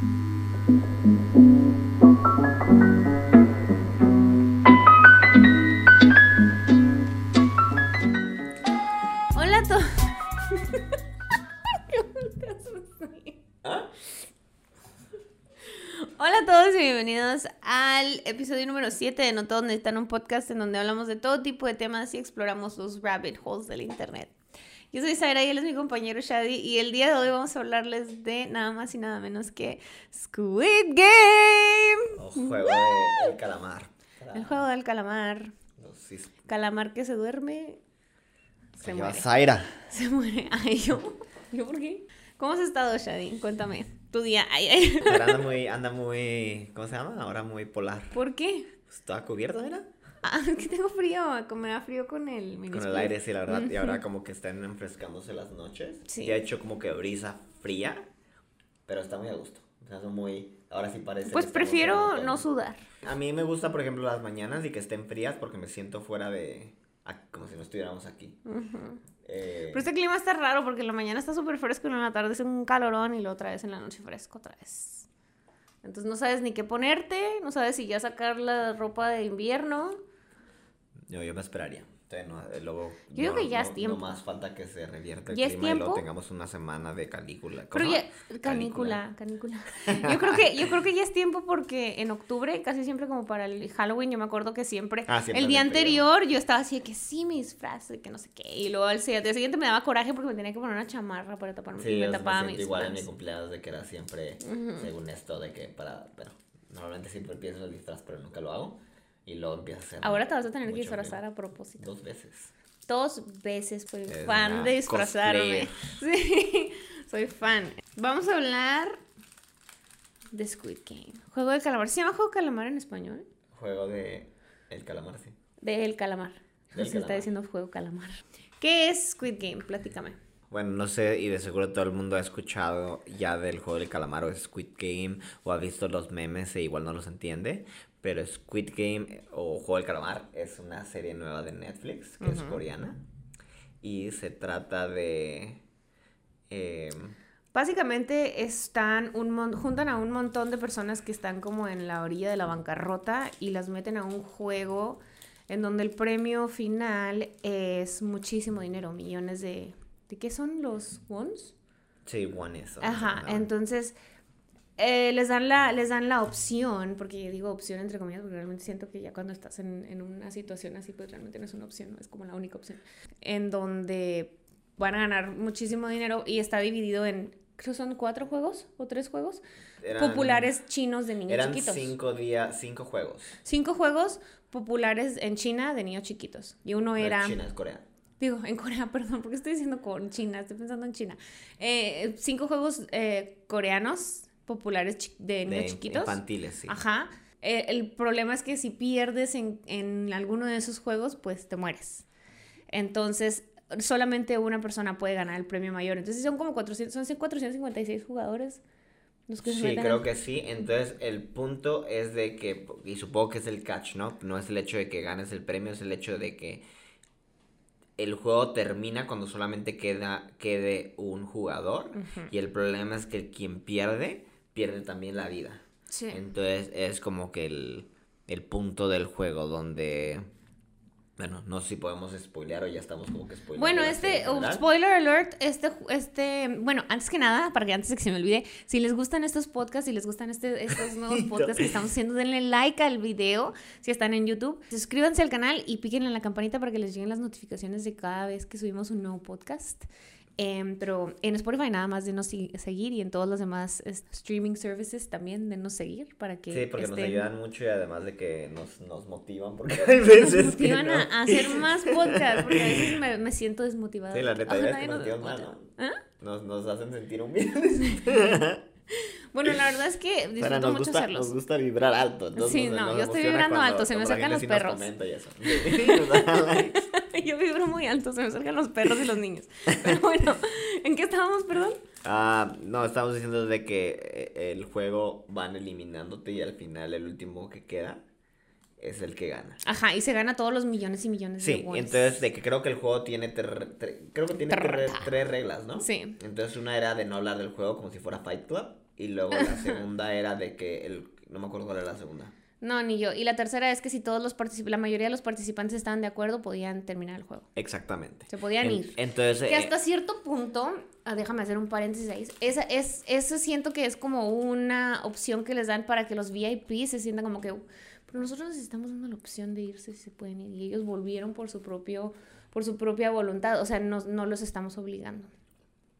Hola a todos. Hola a todos y bienvenidos al episodio número 7 de No Todos Necesitan un Podcast en donde hablamos de todo tipo de temas y exploramos los rabbit holes del internet. Yo soy Zaira y él es mi compañero Shadi y el día de hoy vamos a hablarles de nada más y nada menos que Squid Game. O juego del calamar. El juego del calamar. No, sí, Calamar que se duerme, se muere. Zaira. Se muere. Ay, yo. ¿Yo por qué? ¿Cómo has estado, Shadi? Cuéntame. Tu día. Ay, ay. Pero anda muy, anda muy, ¿cómo se llama? Ahora muy polar. ¿Por qué? Está cubierto, mira. Ah, es que tengo frío. Me da frío con el mini Con el aire, sí, la verdad. Y ahora como que están enfrescándose las noches. Sí. Sí. ha hecho como que brisa fría, pero está muy a gusto. O sea, son muy, ahora sí parece. Pues prefiero no sudar. A mí me gusta, por ejemplo, las mañanas y que estén frías porque me siento fuera de, como si no estuviéramos aquí. Eh, Pero este clima está raro porque en la mañana está súper fresco y en la tarde es un calorón y luego otra vez en la noche fresco otra vez. Entonces no sabes ni qué ponerte, no sabes si ya sacar la ropa de invierno. Yo, yo me esperaría. No, eh, luego, Yo creo no- que ya no- es tiempo. Más falta que se revierta el ¿Ya es clima y luego tengamos una semana de canícula. Pero ya, canícula, canícula. Yo creo que, yo creo que ya es tiempo porque en octubre, casi siempre como para el Halloween, yo me acuerdo que siempre, Ah, siempre el día en anterior yo estaba así de que sí, mi disfraz, de que no sé qué. Y luego al día siguiente me daba coraje porque me tenía que poner una chamarra para taparme. Sí, y me me tapaba mis igual en mi cumpleaños de que era siempre, según esto, de que para, pero normalmente siempre pienso el disfraz, pero nunca lo hago. Y luego empieza a ser Ahora te vas a tener que disfrazar a propósito. Dos veces. Dos veces soy Es fan de disfrazarme. Sí, soy fan. Vamos a hablar de Squid Game. Juego de calamar. ¿Se llama juego de calamar en español? Juego de el calamar, sí. Del calamar. Del Se está diciendo juego calamar. ¿Qué es Squid Game? Platícame. Bueno, no sé, y de seguro todo el mundo ha escuchado ya del juego del calamar o Squid Game, o ha visto los memes e igual no los entiende, pero Squid Game eh, o Juego del Calamar es una serie nueva de Netflix, que es coreana, y se trata de... em, Básicamente están un juntan a un montón de personas que están como en la orilla de la bancarrota y las meten a un juego en donde el premio final es muchísimo dinero, millones de... ¿De qué son los wons? sí, one is. Ajá, entonces eh, les, dan la, les dan la opción, porque yo digo opción entre comillas, porque realmente siento que ya cuando estás en, en una situación así, pues realmente no es una opción, no es como la única opción, en donde van a ganar muchísimo dinero y está dividido en, creo son cuatro juegos o tres juegos Eran- populares chinos de niños Eran chiquitos. cinco días, cinco juegos. Cinco juegos populares en China de niños chiquitos. Y uno No era... China, es Corea. Digo, en Corea, perdón, porque estoy diciendo con China, estoy pensando en China. Eh, cinco juegos eh, coreanos populares de niños De chiquitos. infantiles, sí. Ajá. Eh, el problema es que si pierdes en, en alguno de esos juegos, pues te mueres. Entonces, solamente una persona puede ganar el premio mayor. Entonces, son como 400, son 456 jugadores. los que Sí, creo que sí. Entonces, el punto es de que, y supongo que es el catch, ¿no? No es el hecho de que ganes el premio, es el hecho de que el juego termina cuando solamente queda quede un jugador. Y el problema es que quien pierde, pierde también la vida. Sí. Entonces, es como que el, el punto del juego donde... Bueno, no sé si podemos spoilear o ya estamos como que spoileando. Bueno, este, serie oh, spoiler alert, este, este, bueno, antes que nada, para que antes de que se me olvide, si les gustan estos podcasts, si les gustan este, estos nuevos podcasts que estamos haciendo, denle like al video si están en YouTube, suscríbanse al canal y piquen en la campanita para que les lleguen las notificaciones de cada vez que subimos un nuevo podcast. Em, pero en Spotify nada más denos si- seguir y en todos los demás es- streaming services también denos seguir para que Sí, porque nos ayudan mucho y además de que nos, nos motivan, porque hay veces nos que motivan no. a, hacer más podcasts, porque a veces me, me siento desmotivada. Sí, la neta, que nos nos mal, desmotiva. ¿no? ¿Ah? Nos, nos hacen sentir humildes. Bueno, la verdad es que disfruto Pero nos mucho gusta, hacerlos. nos gusta vibrar alto. entonces Sí, nos- no, nos yo estoy vibrando alto, se me acercan los sí perros. Sí. Yo vibro muy alto, se me acercan los perros y los niños. Pero bueno, ¿en qué estábamos, perdón? Ah, no, estamos diciendo de que eh, el juego van eliminándote y al final el último que queda es el que gana. Ajá, y se gana todos los millones y millones de Sí, entonces de que creo que el juego tiene ter- creo que tiene tres reglas, ¿no? Sí. Entonces una era de no hablar del juego como si fuera Fight Club y luego la segunda era de que el no me acuerdo cuál era la segunda. No, ni yo. Y la tercera es que si todos los particip- la mayoría de los participantes estaban de acuerdo, podían terminar el juego. Exactamente. Se podían En- ir. Entonces Que eh, hasta cierto punto, ah, déjame hacer un paréntesis ahí, esa, es, eso siento que es como una opción que les dan para que los VIP se sientan como que, pero nosotros les estamos dando la opción de irse si se pueden ir. Y ellos volvieron por su propio, por su propia voluntad, o sea, no, no los estamos obligando.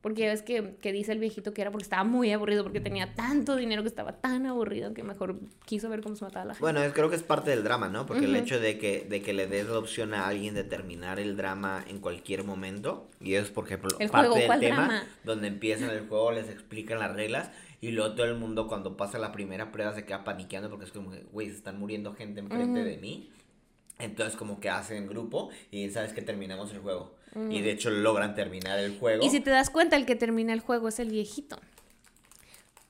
Porque es que, que dice el viejito que era porque estaba muy aburrido, porque tenía tanto dinero que estaba tan aburrido que mejor quiso ver cómo se mataba la gente. Bueno, creo que es parte del drama, ¿no? Porque el hecho de que, de que le des la opción a alguien de terminar el drama en cualquier momento, y es, por ejemplo, El parte juego, del ¿cuál tema, drama? donde empiezan el juego, les explican las reglas, y luego todo el mundo cuando pasa la primera prueba se queda paniqueando porque es como, que, güey, se están muriendo gente enfrente de mí. Entonces como que hacen grupo y sabes que terminamos el juego. Y de hecho logran terminar el juego. Y si te das cuenta, el que termina el juego es el viejito.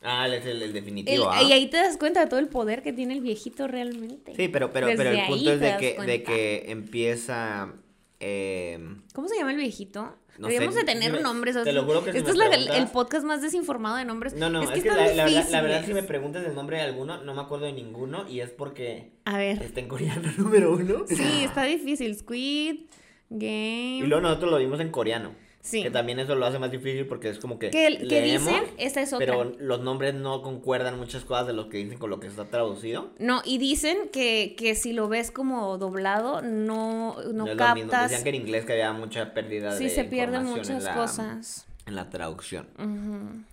Ah, es el, el El- definitivo. ¿ah? Y ahí te das cuenta de todo el poder que tiene el viejito realmente. Sí, pero, pero, Desde pero el punto es de que, de que empieza... eh, ¿Cómo se llama el viejito? No Deberíamos sé, de tener si nombres. o te lo juro que si Esto me es preguntas- el podcast más desinformado de nombres. No, no, es, que, la, la verdad, la verdad si me preguntas el nombre de alguno, no me acuerdo de ninguno y es porque A ver. está en coreano número uno. Sí, está difícil. Squid Game. Y luego nosotros lo vimos en coreano. Sí. Que también eso lo hace más difícil porque es como que, Que, dicen, esta es otra. pero los nombres no concuerdan muchas cosas de lo que dicen con lo que está traducido. No, y dicen que, que si lo ves como doblado, no, no, mismo. captas. Decían que en inglés que había mucha pérdida Sí, de se pierden muchas en la, cosas. En la traducción.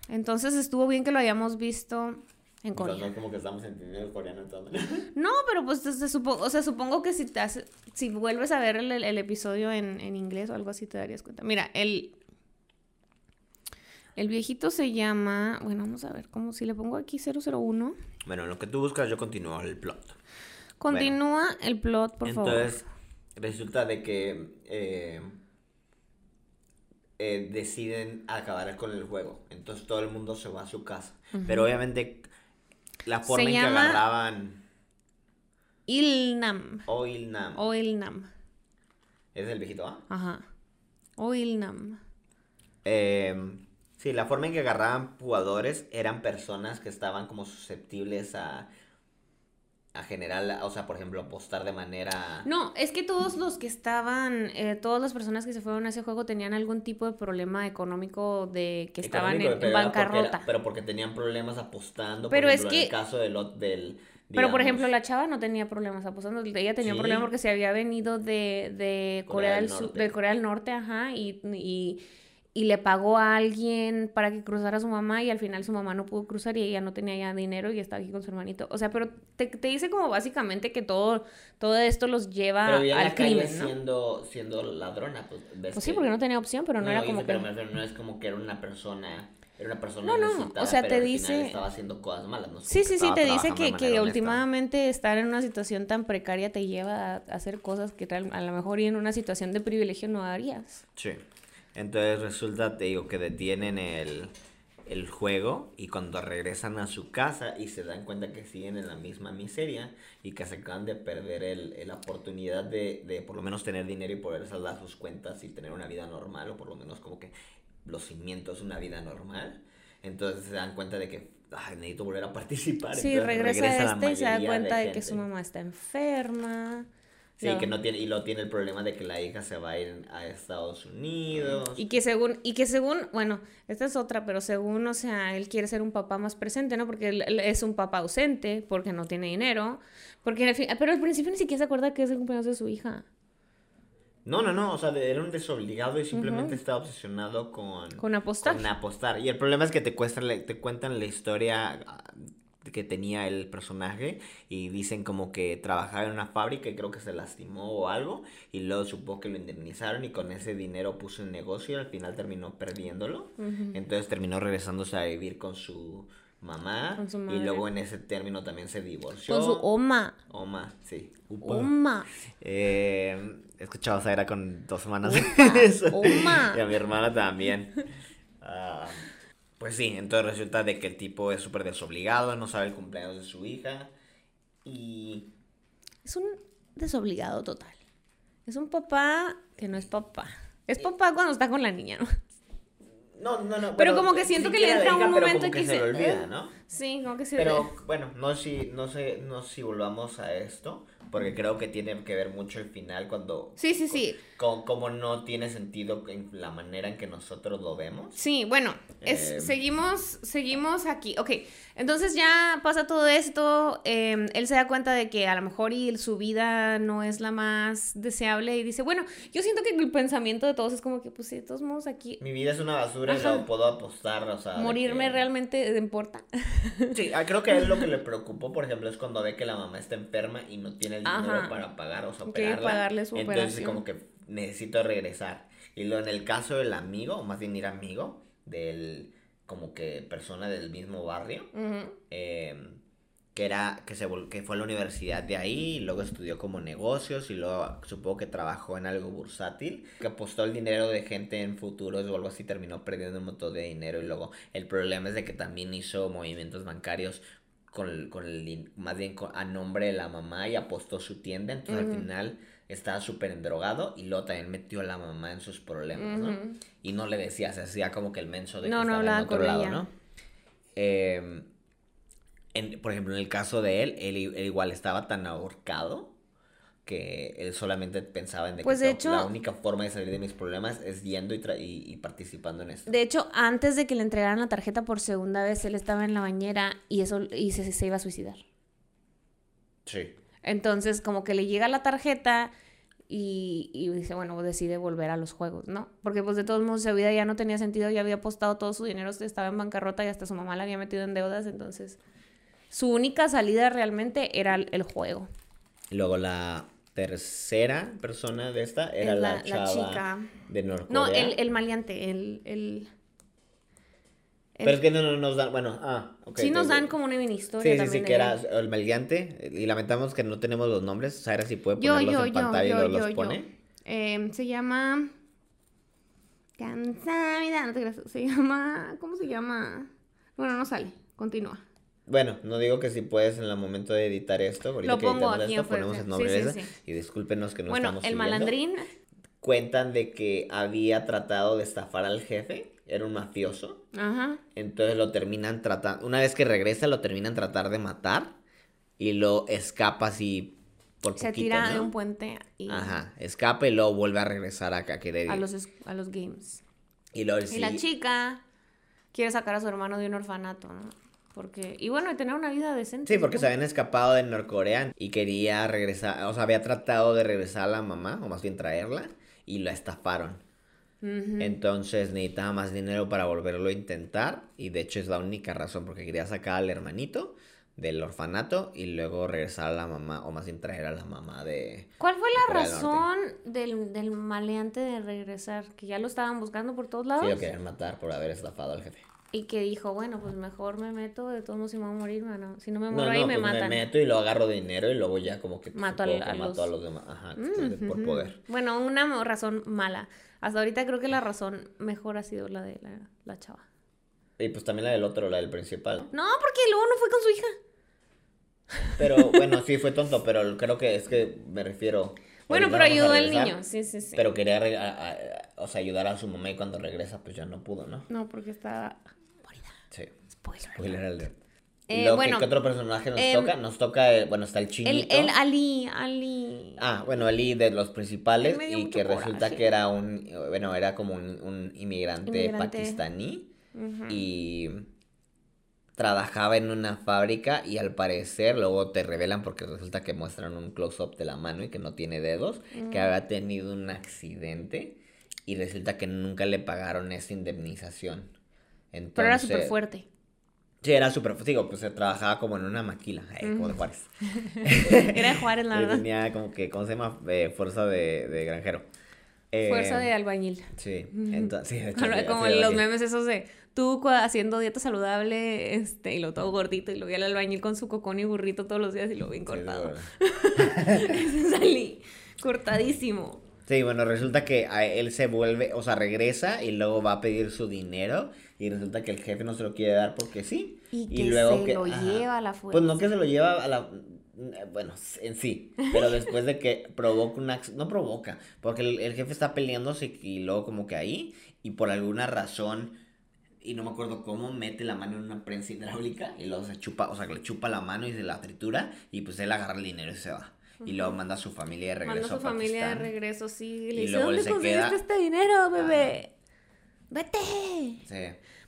Entonces estuvo bien que lo hayamos visto en Entonces, no es como que estamos entendiendo el coreano entonces. No, pero pues se supo- o sea, supongo que si te hace- si vuelves a ver el, el- el episodio en, en inglés o algo así te darías cuenta. Mira, el el viejito se llama, bueno, vamos a ver, cómo si le pongo aquí 001, bueno, en lo que tú buscas yo continúo el plot. continúa el plot, por Entonces, favor. resulta de que eh, eh, deciden acabar con el juego. Entonces todo el mundo se va a su casa. Pero obviamente la forma Se en que agarraban Ilnam, Oilnam o Ilnam. es el viejito. Ajá. O Ilnam. Eh, sí, la forma en que agarraban jugadores eran personas que estaban como susceptibles a a generar, o sea, por ejemplo, apostar de manera No, es que todos los que estaban, eh, todas las personas que se fueron a ese juego tenían algún tipo de problema económico de que estaban en, en porque era- bancarrota. pero porque tenían problemas apostando. Pero por es ejemplo, que- En el caso del. del Pero por ejemplo, la chava no tenía problemas apostando. Ella tenía Sí. problemas porque se había venido de, de Corea, Corea del del Sur, de Corea del Norte, ajá, y, y, y le pagó a alguien para que cruzara a su mamá y al final su mamá no pudo cruzar y ella no tenía ya dinero y estaba aquí con su hermanito. O sea, pero te, te dice como básicamente que todo, todo esto los lleva Pero al la calle crimen, ¿no? siendo, siendo ladrona, pues. ves Pues sí, que- porque no tenía opción, pero no, era como pero que... refiero, no es como que era una persona. Era una persona No, no, o sea, pero te al dice- final estaba haciendo cosas malas. No Sí, sí, sí, te dice que, que últimamente estar en una situación tan precaria te lleva a hacer cosas que a lo mejor y en una situación de privilegio no harías. Sí. Entonces resulta, te digo, que detienen el, el juego y cuando regresan a su casa y se dan cuenta que siguen en la misma miseria y que se acaban de perder el, la oportunidad de, de por lo menos tener dinero y poder saldar sus cuentas y tener una vida normal o por lo menos como que los cimientos de una vida normal. Entonces se dan cuenta de que "Ay, necesito volver a participar. Sí, Entonces regresa, la este y se da cuenta de, que su mamá está enferma. Sí, No. que no tiene, y luego tiene el problema de que la hija se va a ir a Estados Unidos. Y que según, y que según, bueno, esta es otra, pero según, o sea, él quiere ser un papá más presente, ¿no? Porque él, él es un papá ausente, porque no tiene dinero, porque al fin, pero al principio ni siquiera se acuerda que es el cumpleaños de su hija, No, no, no, o sea, era un desobligado y simplemente estaba obsesionado con, con apostar. con apostar. Y el problema es que te, cuestan la- te cuentan la historia ah, que tenía el personaje y dicen como que trabajaba en una fábrica y creo que se lastimó o algo y luego supo que lo indemnizaron y con ese dinero puso un negocio y al final terminó perdiéndolo. Entonces terminó regresándose a vivir con su mamá Con su y luego en ese término también se divorció. Con su oma, Oma, sí. Upa. oma, Eh, he escuchado a Zaira con dos semanas de Oma, eso. oma. Y a mi hermana también. Ah, pues sí, entonces resulta de que el tipo es súper desobligado, no sabe el cumpleaños de su hija. Y es un desobligado total. Es un papá que no es papá. Es papá cuando está con la niña, ¿no? No, no, no. Pero como que siento que le entra un momento como que se le olvida, "Ah". ¿no? Sí, como que se Pero bueno, no si, no sé, no si volvamos a esto, porque creo que tiene que ver mucho el final cuando Sí, sí, sí. con, como no tiene sentido en la manera en que nosotros lo vemos. Sí, bueno, es, Eh, seguimos, seguimos aquí. Ok, entonces ya pasa todo esto. eh, él se da cuenta de que a lo mejor y su vida no es la más deseable y dice, bueno, yo siento que el pensamiento de todos es como que, pues sí, de todos modos aquí, Mi vida es una basura y Ajá. no puedo apostar, o sea. morirme que- realmente importa. Sí, ah, creo que él lo que le preocupó, por ejemplo, es cuando ve que la mamá está enferma y no tiene el dinero Ajá. para pagar, o sea, Quiere operarla. pagarle su Entonces operación. como que necesito regresar. Y lo en el caso del amigo, o más bien ir amigo, del como que persona del mismo barrio, eh, que era que se que fue a la universidad de ahí y luego estudió como negocios y luego supongo que trabajó en algo bursátil que apostó el dinero de gente en futuros o algo así terminó perdiendo un montón de dinero y luego el problema es de que también hizo movimientos bancarios con el, con el más bien con- a nombre de la mamá y apostó su tienda entonces Ujú. al final estaba súper endrogado y luego también metió a la mamá en sus problemas ¿no? Y no le decía se hacía como que el menso de No, que no estaba en otro lado ella. ¿no? Eh, en- por ejemplo, en el caso de él, él, él igual estaba tan ahorcado que él solamente pensaba en de Pues, que de to- hecho- la única forma de salir de mis problemas es yendo y, y, y participando en esto. De hecho, antes de que le entregaran la tarjeta por segunda vez, él estaba en la bañera y eso y se, se iba a suicidar. Sí. Entonces, como que le llega la tarjeta y, y dice, bueno, decide volver a los juegos, ¿no? Porque pues de todos modos su vida ya no tenía sentido, ya había apostado todo su dinero, estaba en bancarrota y hasta su mamá la había metido en deudas, entonces su única salida realmente era el juego. Luego la tercera persona de esta era Es la, la- la chava chica. de Norcorea. No, el, el maleante, el... el, el- Pero es que no, no nos dan, bueno, ah, ok. sí nos dan como una mini historia Sí, sí, también sí, que era el maleante. Y lamentamos que no tenemos los nombres. Sara, si puede ponerlos yo, en yo, pantalla y los pone. Eh, se llama... Cansada, no te creas. Se llama... ¿Cómo se llama? Bueno, no sale. Continúa. Bueno, no digo que si puedes en el momento de editar esto, ahorita Lo que pongo editamos aquí esto, ponemos el nombre sí, de esa, sí. y discúlpenos que no bueno, estamos el siguiendo. malandrín... Cuentan de que había tratado de estafar al jefe, era un mafioso, Ajá. entonces lo terminan tratando, una vez que regresa lo terminan tratar de matar y lo escapa así por Se tira de ¿no? un puente y Ajá, escapa y luego vuelve a regresar a, a querer a los, a los games. Y luego Y la chica quiere sacar a su hermano de un orfanato, ¿no? Porque... Y bueno, tener una vida decente. Sí, porque se habían escapado de Norcorea y quería regresar, o sea, había tratado de regresar a la mamá, o más bien traerla, y la estafaron. Entonces necesitaba más dinero para volverlo a intentar, y de hecho es la única razón, porque quería sacar al hermanito del orfanato y luego regresar a la mamá, o más bien traer a la mamá de... ¿Cuál fue la razón del, del maleante de regresar? Que ya lo estaban buscando por todos lados. Sí, lo querían matar por haber estafado al jefe. Y que dijo, bueno, pues mejor me meto, de todos modos si me voy a morir, no. si no me No, muero ahí me pues matan. me meto y lo agarro dinero y luego ya como que... Mato al- supongo que a mato los- a los demás. Ajá, Mm, por poder. Bueno, una razón mala. Hasta ahorita creo que la razón mejor ha sido la de la, la chava. Y pues también la del otro, la del principal. No, porque luego no fue con su hija. Pero bueno, sí fue tonto, pero creo que es que me refiero. Bueno, pero ayudó al niño, sí, sí, sí. Pero quería re- a- a- o sea, ayudar a su mamá y cuando regresa, pues ya no pudo, ¿no? No, porque está. Sí. Spoiler. Spoiler alert. Eh, ¿Y luego, bueno, ¿qué, qué otro personaje nos em, toca? Nos toca, el- bueno, está el El, chinito. el Ali, Ali. Ah, bueno, Ali de los principales y que resulta que era un, bueno, era como un, un inmigrante, Inmigrante. pakistaní y trabajaba en una fábrica y al parecer luego te revelan porque resulta que muestran un close-up de la mano y que no tiene dedos, que había tenido un accidente y resulta que nunca le pagaron esa indemnización. Entonces, Pero era súper fuerte. Sí, era súper, digo, pues se trabajaba como en una maquila, eh, como de Juárez. Era de Juárez, la verdad. tenía como que, ¿cómo se llama? Eh, fuerza de, de granjero. Eh, Fuerza de albañil. Sí, entonces, sí, de hecho, Ahora, sí, como los memes esos de tú haciendo dieta saludable, este, y lo todo gordito, y lo vi al albañil con su cocón y burrito todos los días y lo Sí, de cortado. verdad. Salí cortadísimo. Sí, bueno, resulta que a él se vuelve, o sea, regresa y luego va a pedir su dinero y resulta que el jefe no se lo quiere dar porque sí. Y que se lo lleva a la Pues no fuerza. que se lo lleva a la... eh, bueno, en sí, pero después de que provoca una... No provoca, porque el, el jefe está peleándose y luego como que ahí, y por alguna razón y no me acuerdo cómo, mete la mano en una prensa hidráulica y luego se chupa, o sea, que le chupa la mano y se la tritura y pues él agarra el dinero y se va. Y luego manda a su familia de regreso. Manda a su familia de regreso, sí. Le Y dice, luego ¿dónde se conseguiste este dinero, bebé? ¡Vete! Sí.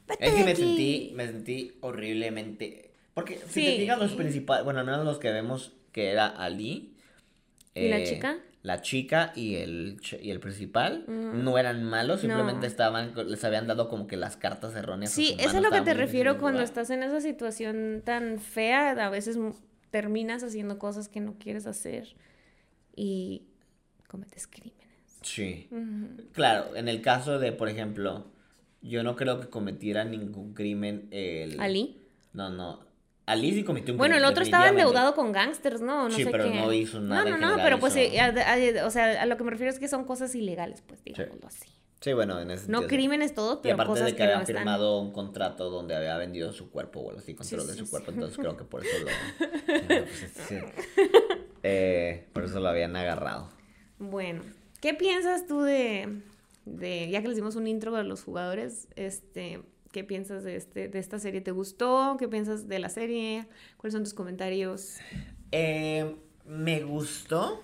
Vete Es que me sentí, me sentí horriblemente. Porque si Sí. te fijas, los principales, bueno, al menos los que vemos que era Ali. ¿Y la eh, chica? La chica y el, y el principal Mm. no eran malos, simplemente No. estaban, les habían dado como que las cartas erróneas. Sí, eso es lo que te refiero cuando estás en esa situación tan fea. A veces terminas haciendo cosas que no quieres hacer y cometes crímenes. Sí. Claro, en el caso de, por ejemplo, yo no creo que cometiera ningún crimen el... ¿Ali? No, no. Ali sí cometió un Bueno, el crimen, otro estaba endeudado con gangsters, ¿no? No Sí, sé pero qué. no hizo nada No, no, no, pero pues, eh, a- a- o sea, a lo que me refiero es que son cosas ilegales, pues, digámoslo así. Sí, bueno, en ese No sentido, sí. crímenes todos, Y pero aparte cosas de que, que no había están. firmado un contrato donde había vendido su cuerpo o algo así, control de sí, su sí. cuerpo, entonces creo que por eso lo... pues, sí. Eh, por eso lo habían agarrado. Bueno, ¿qué piensas tú de, de, ya que les dimos un intro a los jugadores, este, qué piensas de este, de esta serie? ¿Te gustó? ¿Qué piensas de la serie? ¿Cuáles son tus comentarios? Eh, me gustó.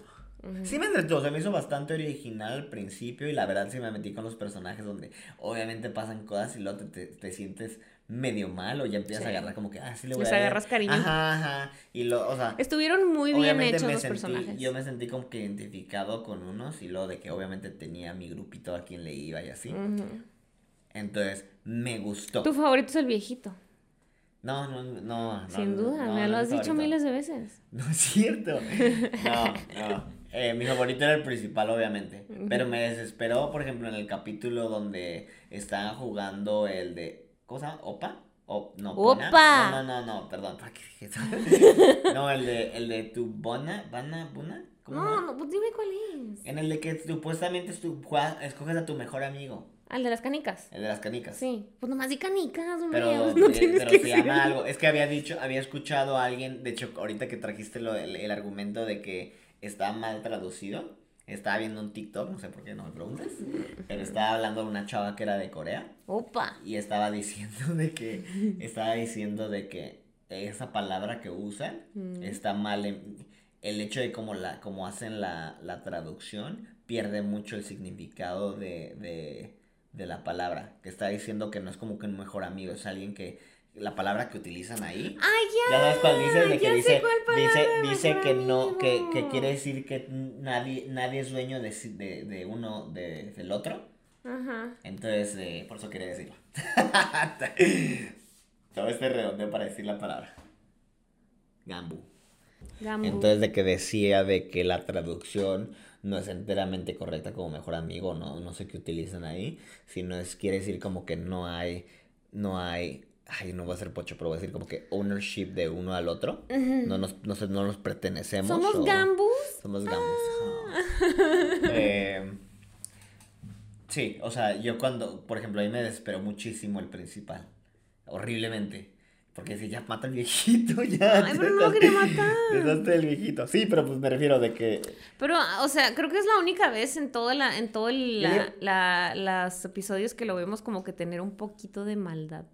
Sí me entretuvo, se me hizo bastante original al principio y la verdad sí me metí con los personajes donde obviamente pasan cosas y luego te, te- te sientes medio mal o ya empiezas Sí. a agarrar como que, ah, sí le voy Les a agarras cariño. Ajá, ajá. Y lo, o sea, Estuvieron muy bien hechos los sentí, personajes. yo me sentí como que identificado con unos y luego de que obviamente tenía mi grupito a quien le iba y así. Entonces, me gustó. Tu favorito es el viejito. No, no, no. no, Sin duda, no, me no lo has dicho favorito. miles de veces. No es cierto. No, no. Eh, mi favorito era el principal, obviamente. Pero me desesperó, por ejemplo, en el capítulo donde estaban jugando el de. ¿Cómo se llama? ¿Opa? O, no, Bona. ¡Opa! No, no, no, no, perdón. ¿para qué dije eso? no, el de, el de tu Bona, Bana, Buna. ¿Cómo No, no, pues dime cuál es. En el de que supuestamente es tu- juega- escoges a tu mejor amigo. Al de las canicas. El de las canicas. Sí. Pues nomás di canicas, hombre. Pero, no eh, tienes pero que se llama algo. Es que había dicho, había escuchado a alguien, de hecho, ahorita que trajiste lo, el, el argumento de que está mal traducido. Estaba viendo un TikTok, no sé por qué no me preguntes. Pero estaba hablando de una chava que era de Corea. Opa. Y estaba diciendo de que. Estaba diciendo de que esa palabra que usan Mm. está mal. en- el hecho de cómo la, cómo hacen la, la traducción pierde mucho el significado de, de, de la palabra. Que está diciendo que no es como que un mejor amigo, es alguien que. La palabra que utilizan ahí. Ay, ya. Ya sabes cuál dice, de que dice, dice, dice que no, que, que quiere decir que nadie, nadie es dueño de, de, de uno, de, del otro. Ajá. Entonces, eh, por eso quería decirlo. Todo este redondeo para decir la palabra. Gambu. Gambu. Entonces, de que decía de que la traducción no es enteramente correcta como mejor amigo, no, no sé qué utilizan ahí, sino es, quiere decir como que no hay, no hay, ay, no va a ser pocho, pero voy a decir como que ownership de uno al otro, no nos, no nos pertenecemos. ¿Somos o- gambus? somos gambus. Eh, sí, o sea, yo cuando, por ejemplo, a mí me desesperó muchísimo el principal. Horriblemente. Porque si ya mata al viejito, ya. Ay, pero no lo quería matar. Del viejito. Sí, pero pues me refiero de que. Pero, o sea, creo que es la única vez en toda la, en todo el, la, la- las episodios que lo vemos como que tener un poquito de maldad.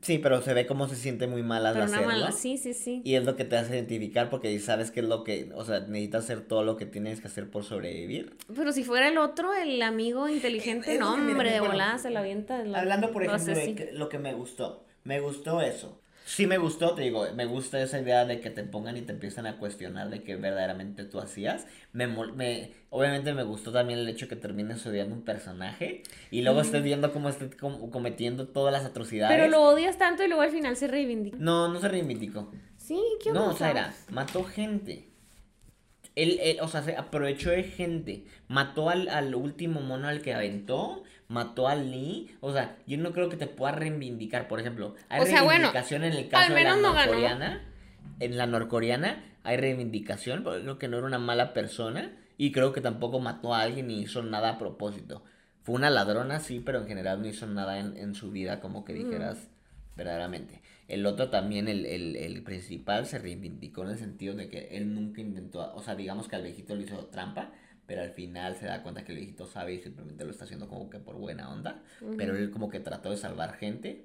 Sí, pero se ve cómo se siente muy mal al Pero hacerlo. maldad, sí, sí, sí. Y es lo que te hace identificar porque sabes que es lo que. O sea, necesitas hacer todo lo que tienes que hacer por sobrevivir. Pero si fuera el otro, el amigo inteligente, Es no, hombre, de volada se la avienta. la- Hablando, por lo ejemplo, de lo que me gustó. Me gustó eso. Sí me gustó, te digo, me gusta esa idea de que te pongan y te empiezan a cuestionar de que verdaderamente tú hacías. Me, me obviamente me gustó también el hecho que termines odiando un personaje y luego estés viendo cómo esté com- cometiendo todas las atrocidades. Pero lo odias tanto y luego al final se reivindica. No, no se reivindicó. Sí, ¿qué No, o sea, era, mató gente. Él, él, o sea, se aprovechó de gente. Mató al, al último mono al que aventó. Mató a Lee. O sea, yo no creo que te pueda reivindicar. Por ejemplo, hay O sea, bueno, reivindicación en el caso de la no ganó. norcoreana. En la norcoreana hay reivindicación. Porque creo que no era una mala persona. Y creo que tampoco mató a alguien ni hizo nada a propósito. Fue una ladrona, sí, pero en general no hizo nada en, en su vida como que dijeras verdaderamente. El otro también, el, el, el principal, se reivindicó en el sentido de que él nunca intentó, o sea, digamos que al viejito le hizo trampa, pero al final se da cuenta que el viejito sabe y simplemente lo está haciendo como que por buena onda. Pero él como que trató de salvar gente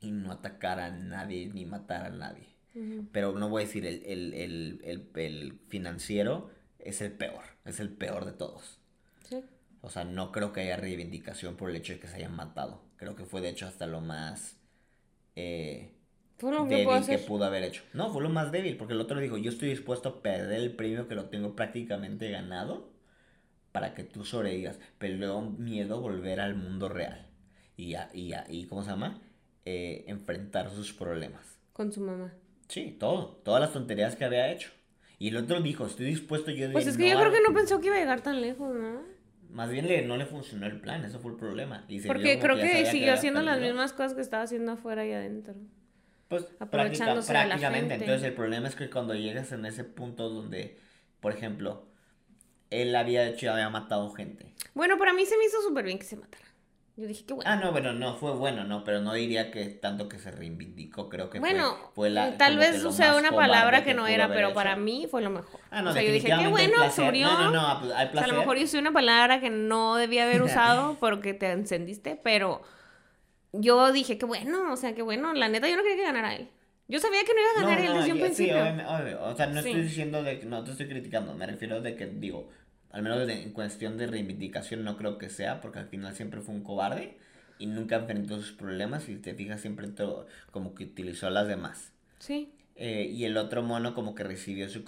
y no atacar a nadie ni matar a nadie. Pero no voy a decir, el, el, el, el, el financiero es el peor, es el peor de todos. Sí. O sea, no creo que haya reivindicación por el hecho de que se hayan matado. Creo que fue de hecho hasta lo más eh, Fue lo que débil que hacer. pudo haber hecho. No, fue lo más débil, porque el otro le dijo, yo estoy dispuesto a perder el premio que lo tengo prácticamente ganado para que tú sobrevivas. Pero luego miedo volver al mundo real. Y, a- y, a- y ¿cómo se llama? Eh, enfrentar sus problemas. Con su mamá. Sí, todo. Todas las tonterías que había hecho. Y el otro dijo, estoy dispuesto yo de Pues es que yo no creo a- que no pensó que iba a llegar tan lejos, ¿no? Más bien le, no le funcionó el plan, eso fue el problema. Y Porque creo que sabía siguió haciendo las mismas cosas que estaba haciendo afuera y adentro. Pues práctica- aprovechándose de la prácticamente. gente. Entonces el problema es que cuando llegas en ese punto donde, por ejemplo, él había hecho, había matado gente. Bueno, para mí se me hizo súper bien que se matara. Yo dije que bueno. Ah, no, bueno, no fue bueno, no, pero no diría que tanto que se reivindicó, creo que fue- bueno, fue, la, tal como que vez más una palabra que no era, pero hecho. para mí fue lo mejor. Ah, no, o sea, yo dije, qué bueno, se placer- murió. No, no, no, hay O sea, a placer. lo mejor hice una palabra que no debía haber usado porque te encendiste, pero yo dije, qué bueno, o sea, qué bueno. La neta, yo no quería que ganara él. Yo sabía que no iba a ganar él desde un yo- principio. Sí, obvio, obvio. O sea, no Sí. estoy diciendo de que no te estoy criticando, me refiero de que digo, al menos de- en cuestión de reivindicación no creo que sea, porque al final siempre fue un cobarde y nunca enfrentó sus problemas y te fijas siempre como que utilizó a las demás. Sí. Eh, y el otro mono como que recibió su,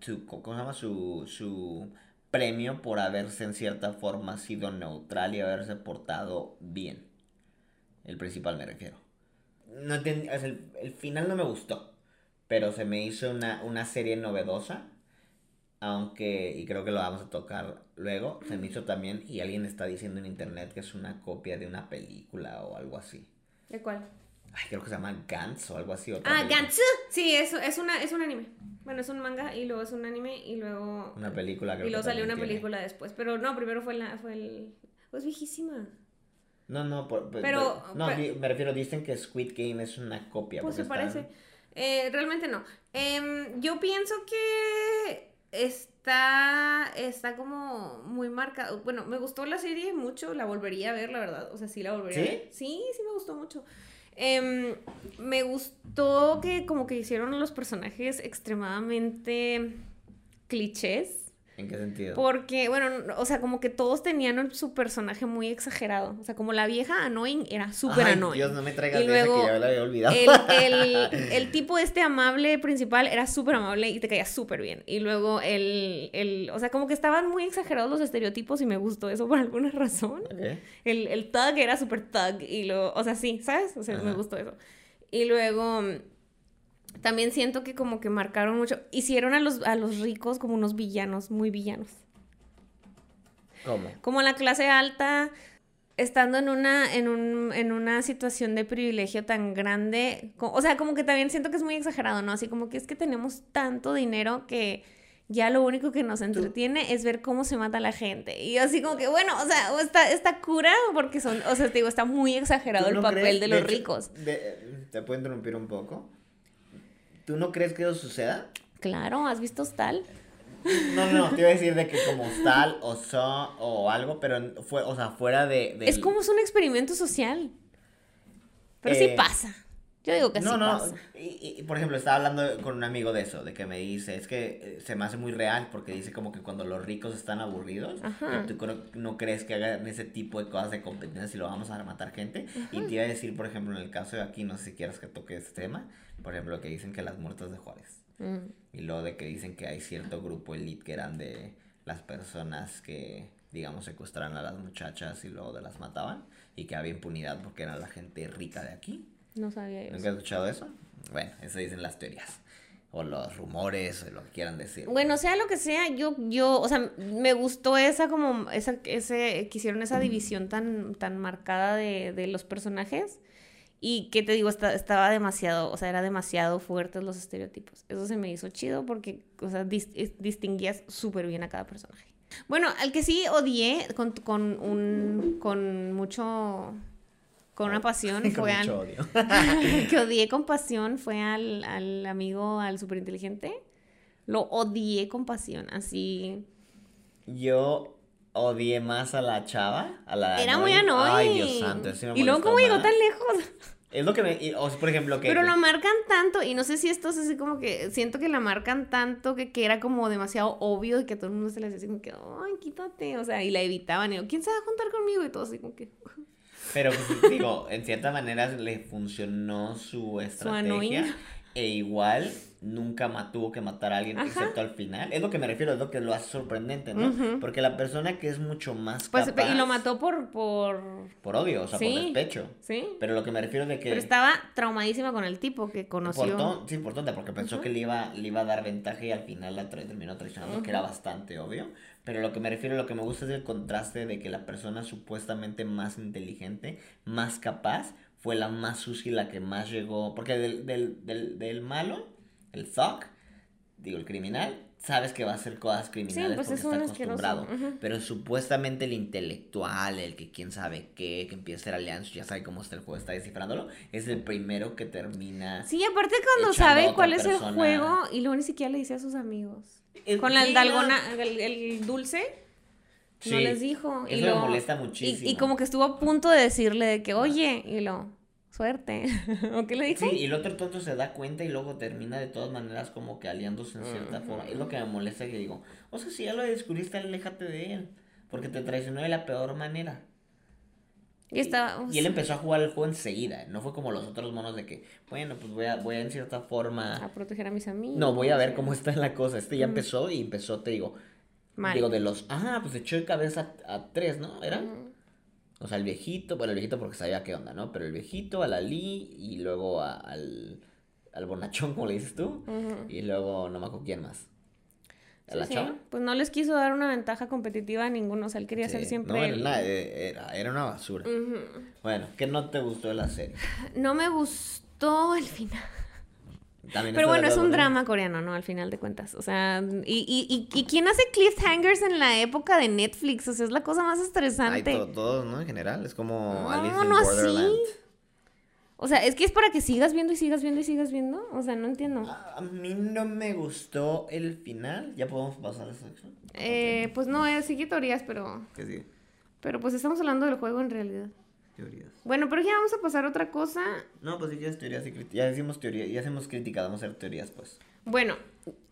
su ¿cómo se llama? Su, su premio por haberse en cierta forma sido neutral y haberse portado bien. El principal me refiero. No enten- o sea, el, el final no me gustó, pero se me hizo una, una serie novedosa. Aunque, y creo que lo vamos a tocar luego, se me hizo también, y alguien está diciendo en internet que es una copia de una película o algo así. ¿De cuál? Ay, creo que se llama Gantz o algo así. Ah. Gantz. Sí, es, es, una, es un anime. Bueno, es un manga y luego es un anime y luego... Una película creo Y luego que salió una tiene. película después. Pero no, primero fue, la, fue el... Pues viejísima. No, no, por- Pero- no, pero- me refiero, dicen que Squid Game es una copia. Pues se parece. Eh, realmente no. Em, yo pienso que está, está como muy marcado. Bueno, me gustó la serie mucho, la volvería a ver, la verdad. O sea, sí la volvería ¿Sí? a ver. Sí, sí me gustó mucho. Em, me gustó que como que hicieron los personajes extremadamente clichés. ¿En qué sentido? Porque, bueno, no- o sea, como que todos tenían su personaje muy exagerado. O sea, como la vieja annoying era súper annoying. Dios, no me traigas Y luego que ya la había olvidado. El, el, el tipo este amable principal era súper amable y te caía súper bien. Y luego el, el, o sea, como que estaban muy exagerados los estereotipos y me gustó eso por alguna razón. Ok. El, el thug era súper thug y lo, o sea, sí, ¿sabes? O sea, me gustó eso. Y luego también siento que como que marcaron mucho, hicieron a los, a los ricos como unos villanos, muy villanos. ¿Cómo? Como la clase alta, estando en una, en un, en una situación de privilegio tan grande, o sea, como que también siento que es muy exagerado, ¿no? Así como que es que tenemos tanto dinero que ya lo único que nos entretiene es ver cómo se mata la gente. Y así como que, bueno, o sea, está, está cura porque son, o sea, te digo, está muy exagerado ¿Tú el papel crees- de los hecho, ricos. de- ¿Te puedo interrumpir un poco? ¿Tú no crees que eso suceda? Claro, ¿has visto Hostal? No, no, no, te iba a decir de que como tal o so o algo, pero fue, o sea, fuera de... Es como es un experimento social. Pero sí Eh, pasa. Yo digo que No, sí no, pasa. y, y, por ejemplo, estaba hablando con un amigo de eso, de que me dice, es que eh, se me hace muy real porque dice como que cuando los ricos están aburridos, tú cro- no crees que hagan ese tipo de cosas de competencia y lo vamos a matar gente. Y te iba a decir, por ejemplo, en el caso de aquí, no sé si quieras que toque este tema, por ejemplo, que dicen que las muertas de Juárez. Mm. Y luego de que dicen que hay cierto grupo elite que eran de las personas que, digamos, secuestraban a las muchachas y luego de las mataban. Y que había impunidad porque era la gente rica de aquí. No sabía yo. ¿Nunca eso. has escuchado eso? Bueno, eso dicen las teorías. O los rumores, o lo que quieran decir. Bueno, sea lo que sea, yo, yo, o sea, me gustó esa como, esa, ese, que hicieron esa división tan, tan marcada de, de los personajes y que te digo, esta- estaba demasiado, o sea, era demasiado fuertes los estereotipos. Eso se me hizo chido porque, o sea, dis- es- distinguías súper bien a cada personaje. Bueno, al que sí odié con, con un, con mucho, con una pasión Con fue mucho al... odio. que odié con pasión fue al, al amigo, al superinteligente. Lo odié con pasión, así... Yo odié más a la chava, a la Era muy annoying. Ay, Dios santo, me y luego, ¿cómo llegó tan lejos? Es lo que me... y, o sea, por ejemplo, que... Pero lo marcan tanto, y no sé si esto es así como que siento que la marcan tanto que, que era como demasiado obvio y que a todo el mundo se les decía como que, ay, quítate, o sea, y la evitaban, y yo, ¿quién se va a juntar conmigo? Y todo así como que, Pero pues, digo, en cierta manera le funcionó su estrategia. e igual nunca tuvo que matar a alguien Ajá. excepto al final. Es lo que me refiero, es lo que lo hace sorprendente, ¿no? Ujú. Porque la persona que es mucho más pues, capaz... y lo mató por, por, Por odio, o sea, Sí. por despecho. ¿sí? Pero lo que me refiero de que... Pero estaba traumadísima con el tipo que Por conoció. ton- sí, por tonta, porque pensó que le iba, le iba a dar ventaja y al final la tra- terminó traicionando, que era bastante obvio. Pero lo que me refiero, lo que me gusta es el contraste de que la persona supuestamente más inteligente, más capaz, fue la más sucia y la que más llegó. Porque del, del, del, del malo, el thug, digo, el criminal, sabes que va a hacer cosas criminales pues porque es está acostumbrado. Pero supuestamente el intelectual, el que quién sabe qué, que empieza a hacer alianzas, ya sabe cómo está el juego, está descifrándolo, es el primero que termina. Sí, aparte cuando sabe cuál es el juego y luego ni siquiera le dice a sus amigos. Con la dalgona, el, el dulce, no les dijo. y eso lo- molesta y- muchísimo. Y, como que estuvo a punto de decirle de que, oye, y lo, suerte. ¿O qué le dijo? Sí, y el otro tonto se da cuenta y luego termina de todas maneras como que aliándose en cierta forma. Es lo que me molesta que digo, o sea, si ya lo descubriste, aléjate de él. Porque te traicionó de la peor manera. Y estaba... Y él empezó a jugar el juego enseguida. No fue como los otros monos de que, bueno, pues voy a, voy a en cierta forma. a proteger a mis amigos. No, voy a ver cómo está la cosa. Este ya empezó y empezó, te digo. Mal. Digo, de los. Ah, pues echó de cabeza a, a tres, ¿no? ¿Era? O sea, el viejito, bueno, el viejito porque sabía qué onda, ¿no? Pero el viejito, a la Lee y luego a- al, al bonachón, como le dices tú. Y luego no me acuerdo quién más. ¿A Sí, sí. Pues no les quiso dar una ventaja competitiva a ninguno. O sea, él quería ser siempre... No, era, eh, era, era una basura. Bueno, ¿qué no te gustó de la serie? No me gustó el final. También Pero bueno, es un drama coreano, ¿no? Al final de cuentas. O sea, y, y, y, y quién hace cliffhangers en la época de Netflix? O sea, es la cosa más Ay, estresante. to- todos, ¿no? En general, es como No, Alice in no así. O sea, es que es para que sigas viendo y sigas viendo y sigas viendo. O sea, no entiendo. A mí no me gustó el final. ¿Ya podemos pasar a esa sección? Eh, pues no, eh, sigue teorías, pero, ¿Qué sigue? pero pues estamos hablando del juego en realidad. Teorías. Bueno, pero ya vamos a pasar a otra cosa. No, pues si quieres teorías y críticas. Ya decimos teoría, ya hacemos crítica, vamos a hacer teorías, pues. Bueno,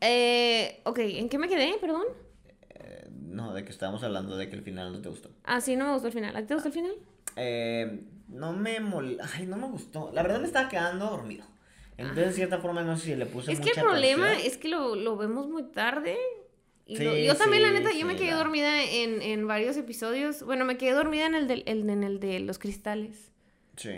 eh, ok, ¿en qué me quedé? Perdón. Eh, no, de que estábamos hablando de que el final no te gustó. Ah, sí, no me gustó el final. ¿A ti te gustó el final? Eh, no me mol... Ay, no me gustó. La verdad me estaba quedando dormido. Entonces, de cierta forma, no sé si le puse Es que el problema atención. es que lo, lo vemos muy tarde. Y Sí, lo- yo también, la sí, neta, yo me quedé la- dormida en, en varios episodios. Bueno, me quedé dormida en el, del, el- en el de los cristales. Sí.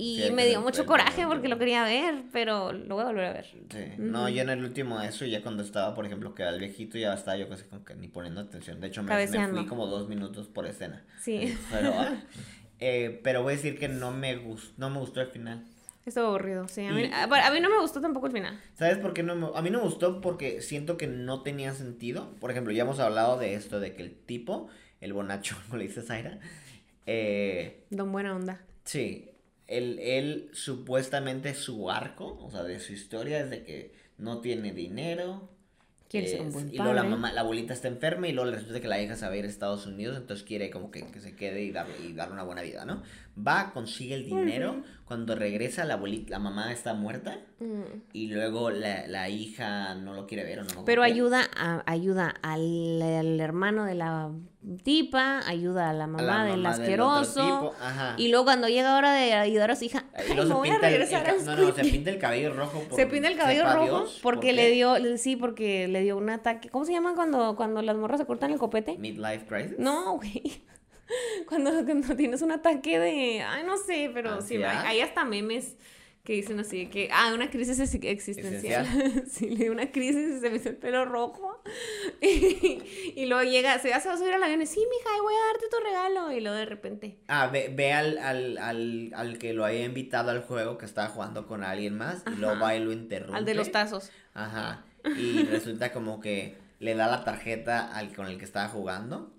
Y me dio mucho coraje porque lo quería ver, pero lo voy a volver a ver. Sí. No, yo en el último eso, ya cuando estaba, por ejemplo, que era el viejito, ya estaba yo casi como que ni poniendo atención. De hecho, me, me fui como dos minutos por escena. Sí, Pero, eh, pero voy a decir que no me, gustó, no me gustó el final. Estuvo aburrido, sí. A mí, Y- a, a mí no me gustó tampoco el final. ¿Sabes por qué no me... A mí no me gustó porque siento que no tenía sentido. Por ejemplo, ya hemos hablado de esto, de que el tipo, el bonacho, como le dice Zaira, eh, Don Buena Onda. sí, él, él supuestamente su arco, o sea, de su historia es de que no tiene dinero. Quiere ser es- un buen Y luego la padre. mamá, la abuelita está enferma y luego le resulta que la hija se va a ir a Estados Unidos, entonces quiere como que, que se quede y darle, y darle una buena vida, ¿no? Va, consigue el dinero, cuando regresa la abuelita, la mamá está muerta Mm. y luego la, la hija no lo quiere ver o no Pero ayuda, a- ayuda al, al hermano de la tipa, ayuda a la A mamá, la del mamá del otro asqueroso. Y luego cuando llega hora de ayudar a su hija, ay, me voy a el- el al No, no, se pinta el cabello rojo. por- Se pinta el cabello rojo Dios porque por le dio, sí, porque le dio un ataque. ¿Cómo se llama cuando, cuando las morras se cortan el copete? Midlife Crisis. No, güey. Cuando, cuando tienes un ataque de, ay, no sé, pero sí, ¿Ansiedad? hay, hay hasta memes que dicen así, de que, ah, una crisis ex- existencial. sí, le dio una crisis y se me hizo el pelo rojo. Y, y luego llega, se, ya se va a subir al avión y, sí, mija, voy a darte tu regalo. Y luego de repente, Ah, ve, ve al, al, al, al que lo había invitado al juego que estaba jugando con alguien más y luego va y lo interrumpe. al de los tazos. Ajá. Y resulta como que le da la tarjeta al con el que estaba jugando.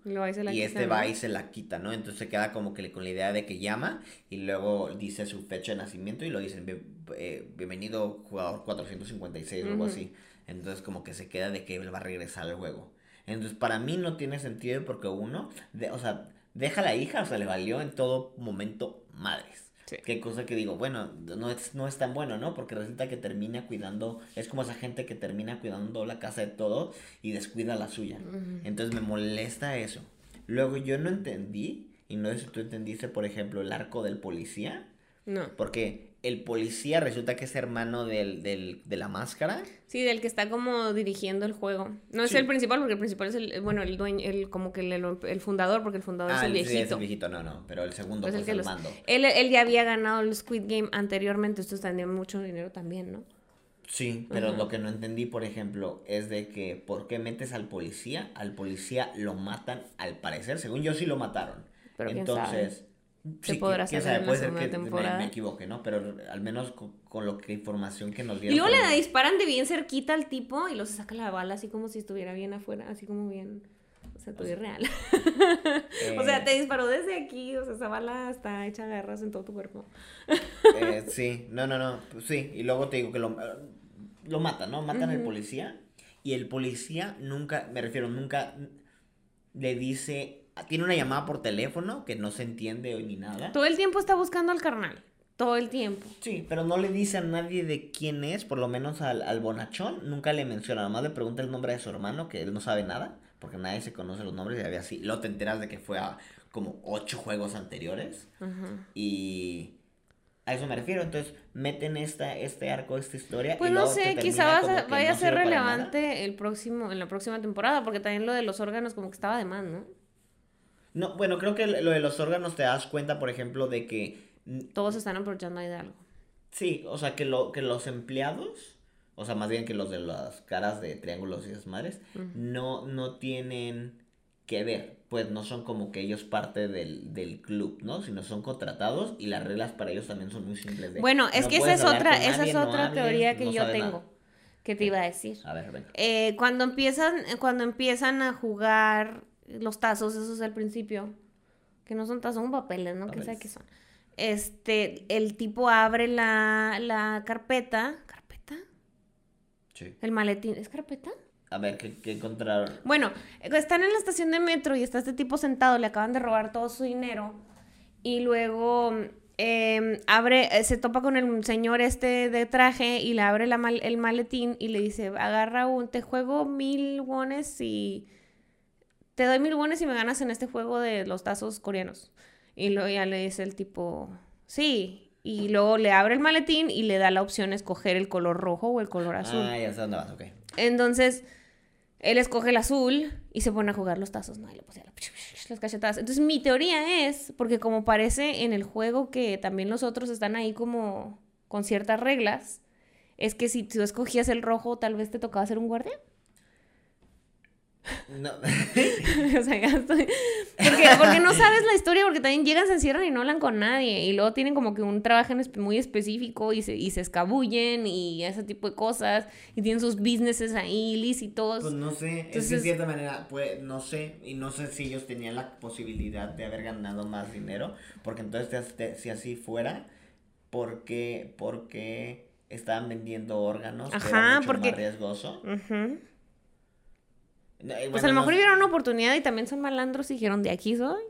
Y, este va y se la quita, ¿no? Entonces se queda como que le- con la idea de que llama y luego dice su fecha de nacimiento y lo dicen, "Bien- eh, bienvenido jugador 456 o algo así. Entonces como que se queda de que él va a regresar al juego. Entonces para mí no tiene sentido porque uno, de- o sea, deja a la hija, o sea, le valió en todo momento madres. Sí. Qué cosa que digo, bueno, no es, no es tan bueno, ¿no? Porque resulta que termina cuidando, es como esa gente que termina cuidando la casa de todo y descuida la suya. Entonces me molesta eso. Luego yo no entendí, y no sé si tú entendiste, por ejemplo, el arco del policía, No. porque el policía resulta que es hermano del, del, de la máscara. Sí, del que está como dirigiendo el juego. No es Sí. el principal, porque el principal es el, bueno, el dueño, el, como que el, el fundador, porque el fundador es el sí, viejito. el viejito, no, no, pero el segundo Es pues, el que los- mando. Él, él ya había ganado el Squid Game anteriormente, esto tenía mucho dinero también, ¿no? Sí, pero lo que no entendí, por ejemplo, es de que ¿por qué metes al policía? Al policía lo matan, al parecer, según yo sí lo mataron. Pero quién Entonces, sí, podrá quién saber sabe, en la puede ser que me- temporada. me, equivoque, ¿no? Pero al menos con, con lo que información que nos Y dieron. luego le disparan de bien cerquita al tipo y se saca la bala así como si estuviera bien afuera, así como bien. O sea, todo irreal. o sea, eh, te disparó desde aquí, o sea, esa bala está hecha garras en todo tu cuerpo. Eh, sí, no, no, no, pues sí, y luego te digo que lo, lo matan, ¿no? Matan al policía y el policía nunca, me refiero, nunca le dice, tiene una llamada por teléfono que no se entiende ni nada. Todo el tiempo está buscando al carnal. Todo el tiempo. Sí, pero no le dice a nadie de quién es, por lo menos al, al bonachón, nunca le menciona, nada más le pregunta el nombre de su hermano, que él no sabe nada, porque nadie se conoce los nombres y había así, luego te enteras de que fue a como ocho juegos anteriores. Ajá. Y a eso me refiero. Entonces, meten esta, este arco, esta historia. Pues y no sé, quizá a- vaya a ser relevante el próximo, en la próxima temporada, porque también lo de los órganos como que estaba de más, ¿no? No, bueno, creo que lo de los órganos te das cuenta, por ejemplo, de que. Todos están aprovechando ahí de algo. Sí, o sea, que, lo, que los empleados. O sea, más bien que los de las caras de triángulos y esas madres. No, no tienen que ver. Pues no son como que ellos parte del, del club, ¿no? Sino son contratados y las reglas para ellos también son muy simples. de, Bueno, es no que esa es otra, esa es no otra hables, teoría que no yo tengo. nada. Que te iba a decir. A ver, venga. Eh, cuando empiezan, cuando empiezan a jugar los tazos, esos al principio, que no son tazos, son papeles, ¿no? ¿Quién sabe Papeles. qué son? Este, el tipo abre la, la carpeta. ¿Carpeta? Sí. El maletín. ¿Es carpeta? A ver, ¿qué, qué encontraron? Bueno, están en la estación de metro y está este tipo sentado, le acaban de robar todo su dinero y luego eh, abre, eh, se topa con el señor este de traje y le abre la mal- el maletín y le dice, agarra un, te juego mil wones y te doy mil wones y me ganas en este juego de los tazos coreanos. Y luego ya le dice el tipo, sí. Y luego le abre el maletín y le da la opción de escoger el color rojo o el color azul. Ah, ya sé dónde vas, ok. Entonces, él escoge el azul y se pone a jugar los tazos, ¿no? Y le pone las cachetadas. Entonces, mi teoría es, porque como parece en el juego que también los otros están ahí como con ciertas reglas, es que si tú escogías el rojo, tal vez te tocaba ser un guardián. No. o sea, estoy... Porque, porque no sabes la historia, porque también llegan, se encierran y no hablan con nadie. Y luego tienen como que un trabajo en muy específico y se, y se escabullen y ese tipo de cosas. Y tienen sus businesses ahí ilícitos. Pues no sé, es que de cierta manera, pues no sé, y no sé si ellos tenían la posibilidad de haber ganado más dinero, porque entonces te- si así fuera, ¿por qué, por qué estaban vendiendo órganos? que Ajá, era mucho porque- más riesgoso. Pues a lo no mejor vieron una oportunidad y también son malandros y dijeron, de aquí soy.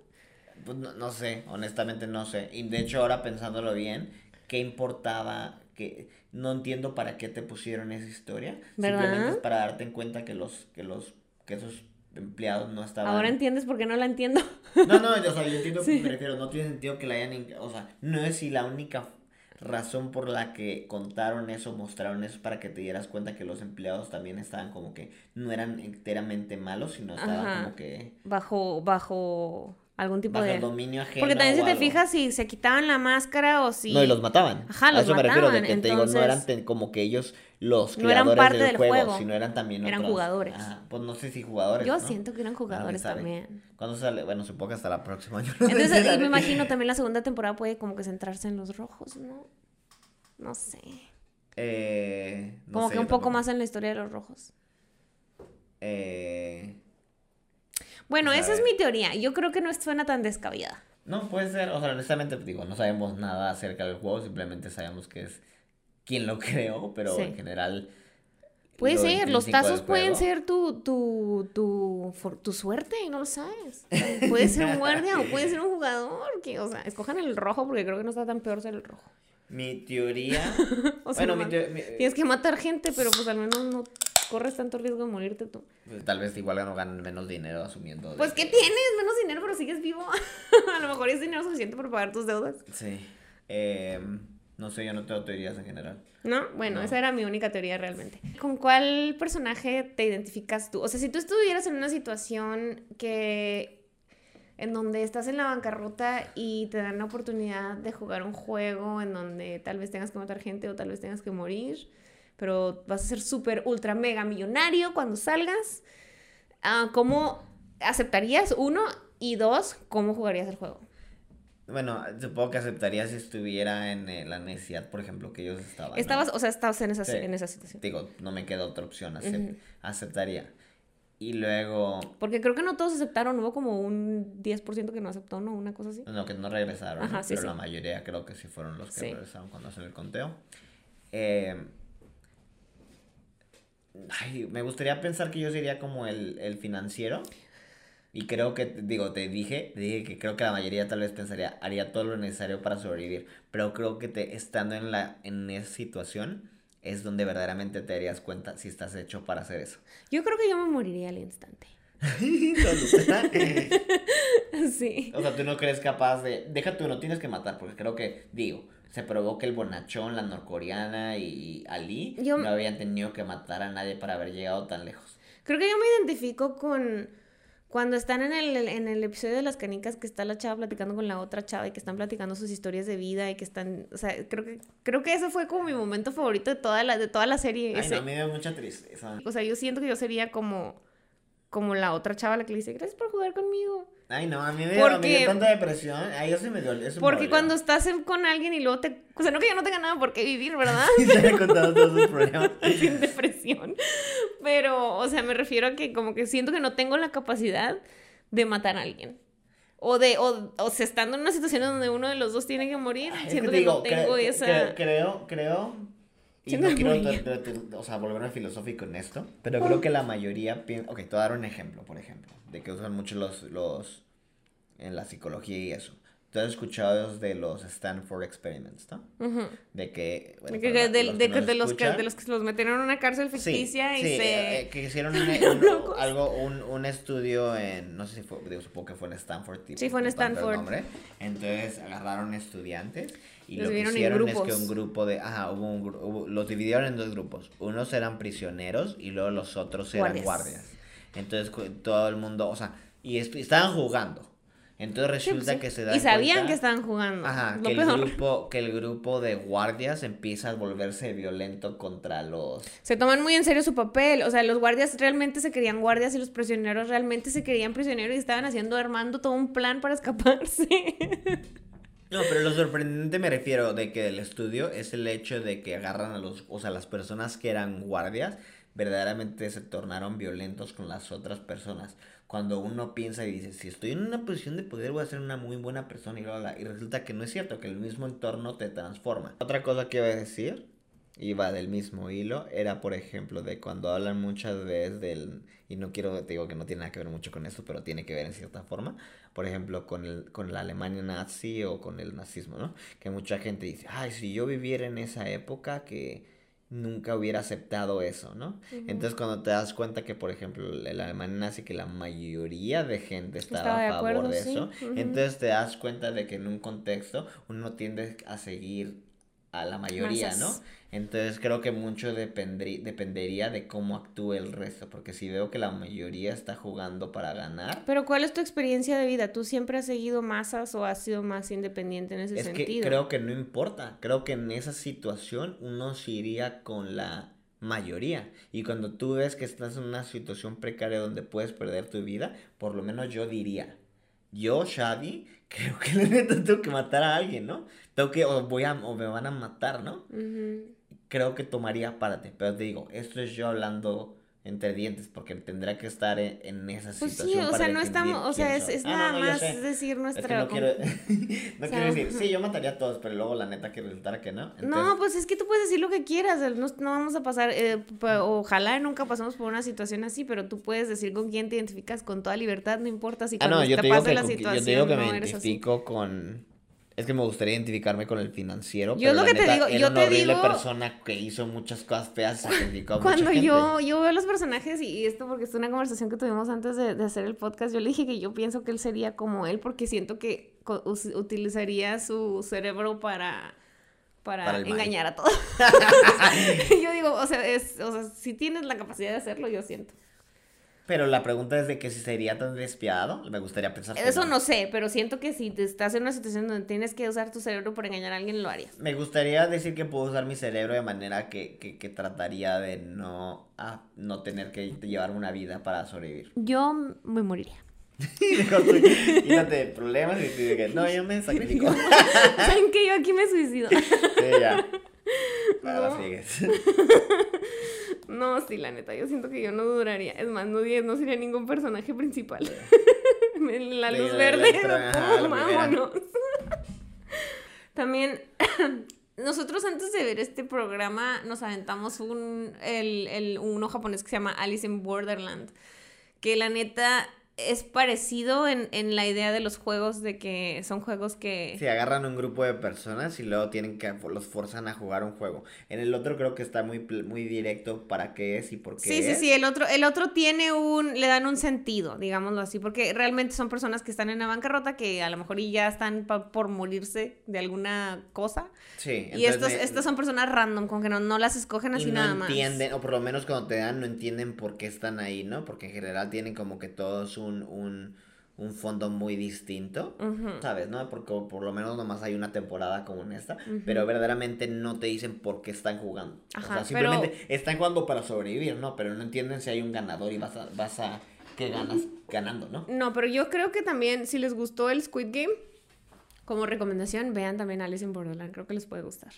Pues no, no sé, honestamente no sé. Y de hecho ahora pensándolo bien, ¿qué importaba? que No entiendo para qué te pusieron esa historia. ¿Verdad? Simplemente es para darte en cuenta que los, que los, que esos empleados no estaban. Ahora entiendes por qué no la entiendo. No, no, o sea, yo entiendo Sí. me refiero, no tiene sentido que la hayan, o sea, no es si la única razón por la que contaron eso, mostraron eso para que te dieras cuenta que los empleados también estaban como que no eran enteramente malos, sino estaban Ajá. como que Bajo, bajo algún tipo bajo de... el dominio ajeno. Porque también si te algo. fijas si se quitaban la máscara o si... No, y los mataban. Ajá, A los eso me refiero, de mataban, que te digo, no eran entonces- como que ellos los No eran creadores parte del, del juego, juego. sino eran también Eran otros- jugadores. Ajá, pues no sé si jugadores, Yo ¿no? siento que eran jugadores sabe. también. ¿Cuándo sale? Bueno, supongo que hasta la próxima. yo no sé Entonces, y me imagino también la segunda temporada puede como que centrarse en los rojos, ¿no? No sé. Eh, no Como sé, que un poco más en la historia de los rojos. Eh, Bueno, esa es mi teoría. Yo creo que no suena tan descabellada. No, puede ser, o sea, honestamente, digo, no sabemos nada acerca del juego, simplemente sabemos que es quien lo creó, pero Sí. en general... Puede lo ser, los tazos pueden ser tu, tu, tu, tu suerte, no lo sabes. Puede ser un guardia o puede ser un jugador. Que, o sea, escojan el rojo porque creo que no está tan peor ser el rojo. Mi teoría... O sea, bueno, mi mi- tienes que matar gente, pero pues al menos no corres tanto riesgo de morirte tú. pues, tal vez igual no ganan menos dinero asumiendo... Pues, que- ¿qué tienes? Menos dinero, pero sigues vivo. a lo mejor es dinero suficiente para pagar tus deudas. Sí. Eh, no sé, yo no tengo teorías en general. ¿No? Bueno, No. esa era mi única teoría realmente. ¿Con cuál personaje te identificas tú? O sea, si tú estuvieras en una situación que en donde estás en la bancarrota y te dan la oportunidad de jugar un juego en donde tal vez tengas que matar gente o tal vez tengas que morir, pero vas a ser súper, ultra, mega millonario cuando salgas, ah, ¿cómo aceptarías? Uno, y dos, ¿cómo jugarías el juego? Bueno, supongo que aceptaría si estuviera en eh, la necesidad, por ejemplo, que ellos estaban. ¿no? Estabas, o sea, estabas en esa, Sí. en esa situación. Digo, no me queda otra opción, aceptaría. Y luego, Porque creo que no todos aceptaron, hubo como un 10% que no aceptó, ¿no? Una cosa así. no, que no regresaron, ¿no? Ajá, sí, pero sí. la mayoría creo que sí fueron los que regresaron cuando hacen el conteo. Eh, ay, me gustaría pensar que yo sería como el, el financiero. Y creo que, digo, te dije, te dije que creo que la mayoría tal vez pensaría, haría todo lo necesario para sobrevivir. Pero creo que te, estando en, la, en esa situación es donde verdaderamente te darías cuenta si estás hecho para hacer eso. Yo creo que yo me moriría al instante. Sí. o sea, tú no crees capaz de... Deja tú, no tienes que matar, porque creo que, digo, se probó que el bonachón, la norcoreana y Ali Yo- no habían tenido que matar a nadie para haber llegado tan lejos. Creo que yo me identifico con cuando están en el, en el episodio de las canicas que está la chava platicando con la otra chava y que están platicando sus historias de vida y que están, o sea, creo que creo que ese fue como mi momento favorito de toda la de toda la serie. Ay, ese. no, me dio mucha tristeza. O sea, yo siento que yo sería como como la otra chava la que le dice, "Gracias por jugar conmigo." Ay, no, a mí me dio, me Porque- dio tanta depresión. Ay, eso me dio. Eso me Porque dolió. cuando estás en- con alguien y luego te, o sea, no que yo no tenga nada por qué vivir, ¿verdad? Y te había contado todos sus problemas. sin depresión. Pero, o sea, me refiero a que como que siento que no tengo la capacidad de matar a alguien. O de, o, o sea, estando en una situación donde uno de los dos tiene que morir, siento que no tengo cre- esa... cre- creo, creo, y no quiero o sea, volverme filosófico en esto, pero creo que la mayoría piensa, ok, te voy a dar un ejemplo, por ejemplo, de que usan mucho los, los, en la psicología y eso. Tú has escuchado de los Stanford Experiments, ¿no? De que, bueno, De, que, de, los de- que no de los que, de los que los metieron en una cárcel Sí, ficticia y sí, se... eh, que hicieron un, un- algo, un, un estudio en, no sé si fue, digo, supongo que fue en Stanford. tipo, Sí, fue en Stanford. nombre. Entonces agarraron estudiantes y Los lo que hicieron es que un grupo de, ajá, hubo un, hubo- los dividieron en dos grupos. Unos eran prisioneros y luego los otros eran Guardias. guardias. Entonces todo el mundo, o sea, y est- estaban jugando. Entonces resulta sí. que se dan Y sabían cuenta- que estaban jugando. Ajá, que el, grupo, que el grupo de guardias empieza a volverse violento contra los Se toman muy en serio su papel. O sea, los guardias realmente se querían guardias y los prisioneros realmente se querían prisioneros y estaban haciendo, armando todo un plan para escaparse. No, pero lo sorprendente me refiero de que el estudio es el hecho de que agarran a los, o sea, las personas que eran guardias verdaderamente se tornaron violentos con las otras personas. Cuando uno piensa y dice, si estoy en una posición de poder voy a ser una muy buena persona y bla, bla, bla", y resulta que no es cierto, que el mismo entorno te transforma. Otra cosa que iba a decir, iba del mismo hilo, era por ejemplo de cuando hablan muchas veces del, y no quiero, te digo que no tiene nada que ver mucho con esto, pero tiene que ver en cierta forma, por ejemplo, con, el, con la Alemania nazi o con el nazismo, ¿no? Que mucha gente dice, ay, si yo viviera en esa época que nunca hubiera aceptado eso, ¿no? Entonces cuando te das cuenta que, por ejemplo, la Alemania nazi, que la mayoría de gente estaba, a favor acuerdo, de sí. eso, entonces te das cuenta de que en un contexto uno tiende a seguir a la mayoría, Masas. ¿no? Entonces creo que mucho dependería de cómo actúe el resto, porque si veo que la mayoría está jugando para ganar, Pero ¿cuál es tu experiencia de vida? ¿Tú siempre has seguido masas o has sido más independiente en ese es que sentido? creo que no importa, creo que en esa situación uno se iría con la mayoría y cuando tú ves que estás en una situación precaria donde puedes perder tu vida, por lo menos yo diría, yo, Shadi, creo que la neta tengo que matar a alguien, ¿no? Tengo que, o voy a, o me van a matar, ¿no? Creo que tomaría párate. Pero te digo, esto es yo hablando entre dientes, porque tendrá que estar en, en esa Pues situación. sí, o sea, no estamos, o sea, es, es Ah, nada no, más sé. decir Es que nuestra... no quiero, no quiero decir, sí, yo mataría a todos, pero luego la neta que resultara que no. No, pues es que tú puedes decir lo que quieras, no, no vamos a pasar, eh, ojalá nunca pasemos por una situación así, pero tú puedes decir con quién te identificas con toda libertad, no importa si ah, cuando te te que, la situación yo te digo que me identifico con... Es que me gustaría identificarme con el financiero. Yo pero lo que te digo, era yo una te horrible digo- persona que hizo muchas cosas feas y Cuando yo, yo veo los personajes y esto porque es una conversación que tuvimos antes de, de hacer el podcast, yo le dije que yo pienso que él sería como él porque siento que utilizaría su cerebro para, para, Para el mal. engañar a todos. yo digo, o sea, es, o sea, si tienes la capacidad de hacerlo, yo siento. Pero la pregunta es de que si sería tan despiadado, me gustaría pensar que Eso no sé, pero siento que si te estás en una situación donde tienes que usar tu cerebro para engañar a alguien, lo harías. Me gustaría decir que puedo usar mi cerebro de manera que, que, que trataría de no, ah, no tener que llevar una vida para sobrevivir. Yo me moriría. Quítate problemas y tú dices, no, yo me sacrifico. ¿Saben que yo aquí me suicido? Sí, ya. Ahora No. sigues. No, sí, la neta, yo siento que yo no duraría. Es más, no, no sería ningún personaje principal. la luz verde, vámonos. También, nosotros antes de ver este programa nos aventamos un, el, el- uno japonés que se llama Alice in Borderland. Que la neta es parecido en, en la idea de los juegos, de que son juegos que... Si agarran un grupo de personas y luego tienen que los forzan a jugar un juego. En el otro creo que está muy muy directo para qué es y por qué Sí, sí, es. sí, el otro, el otro tiene un, le dan un sentido, digámoslo así, porque realmente son personas que están en la bancarrota que a lo mejor y ya están pa- por morirse de alguna cosa. Sí, y estos, me- estas son personas random, con que no, no las escogen así y no nada más. entienden, o por lo menos cuando te dan, no entienden por qué están ahí, ¿no? Porque en general tienen como que todos un, un, un fondo muy distinto, Ujú. ¿sabes? ¿No? Porque por lo menos nomás hay una temporada como en esta, Ujú. pero verdaderamente no te dicen por qué están jugando. Ajá, o sea, simplemente están jugando para sobrevivir, ¿no? Pero no entienden si hay un ganador y vas a, vas a, ¿qué ganas ganando, ¿no? No, pero yo creo que también, si les gustó el Squid Game, como recomendación, vean también Alice in Borderland, creo que les puede gustar.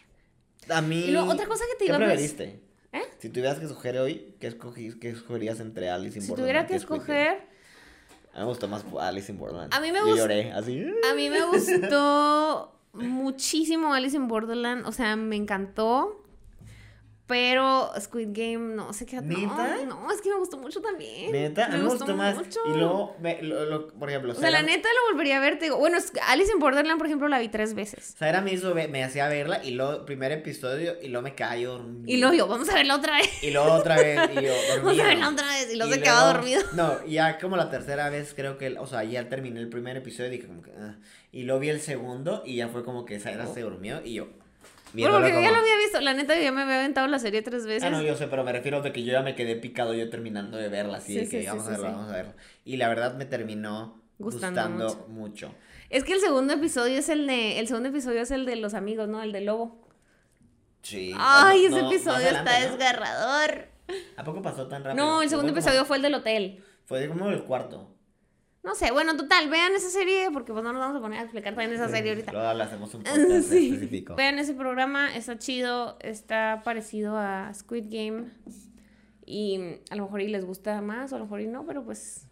A mí... Y luego, otra cosa que te ¿Qué iba a preferiste? ¿Eh? Si tuvieras que escoger hoy, ¿qué, escogí, qué escogerías entre Alice in Si Borderland tuviera que y escoger, A mí me gustó más Alice in Borderland. A mí me Yo gust- lloré, así. A mí me gustó muchísimo Alice in Borderland, o sea, me encantó. Pero Squid Game no queda ¿Neta? No, no, es que me gustó mucho también. Neta, me gustó más. mucho. Y luego, me- lo- lo- por ejemplo, O sea, la neta lo volvería a ver, te digo. Bueno, Alice in Borderland, por ejemplo, la vi tres veces. Sara me hizo, me hacía verla y luego, primer episodio, y luego me cayó dormido. Y luego yo, vamos a verla otra vez. Y luego otra vez, y yo dormido. Vamos a verla otra vez. Y luego se quedaba dormido. No, ya como la tercera vez, creo que, o sea, ya terminé el primer episodio y dije como que, ah. Y luego vi el segundo y ya fue como que Sara se durmió y yo. Bueno, porque yo ya como- lo había visto. La neta, yo ya me había aventado la serie tres veces. Ah, no, yo sé, pero me refiero de que yo ya me quedé picado yo terminando de verla, así Sí, de que sí, vamos sí, a verla, vamos a verla. Y la verdad me terminó Gustando gustando, mucho. Es que el segundo episodio es el de. El segundo episodio es el de los amigos, ¿no? El de lobo. Sí. Ay, No, ese no, episodio adelante, está desgarrador. ¿A poco pasó tan rápido? No, el segundo como- episodio fue el del hotel. Fue como el cuarto. No sé, bueno, total, vean esa serie porque pues no nos vamos a poner a explicar también esa serie ahorita. Luego le hacemos un podcast Sí. específico. Vean ese programa, está chido, está parecido a Squid Game y a lo mejor y les gusta más o a lo mejor y no, pero pues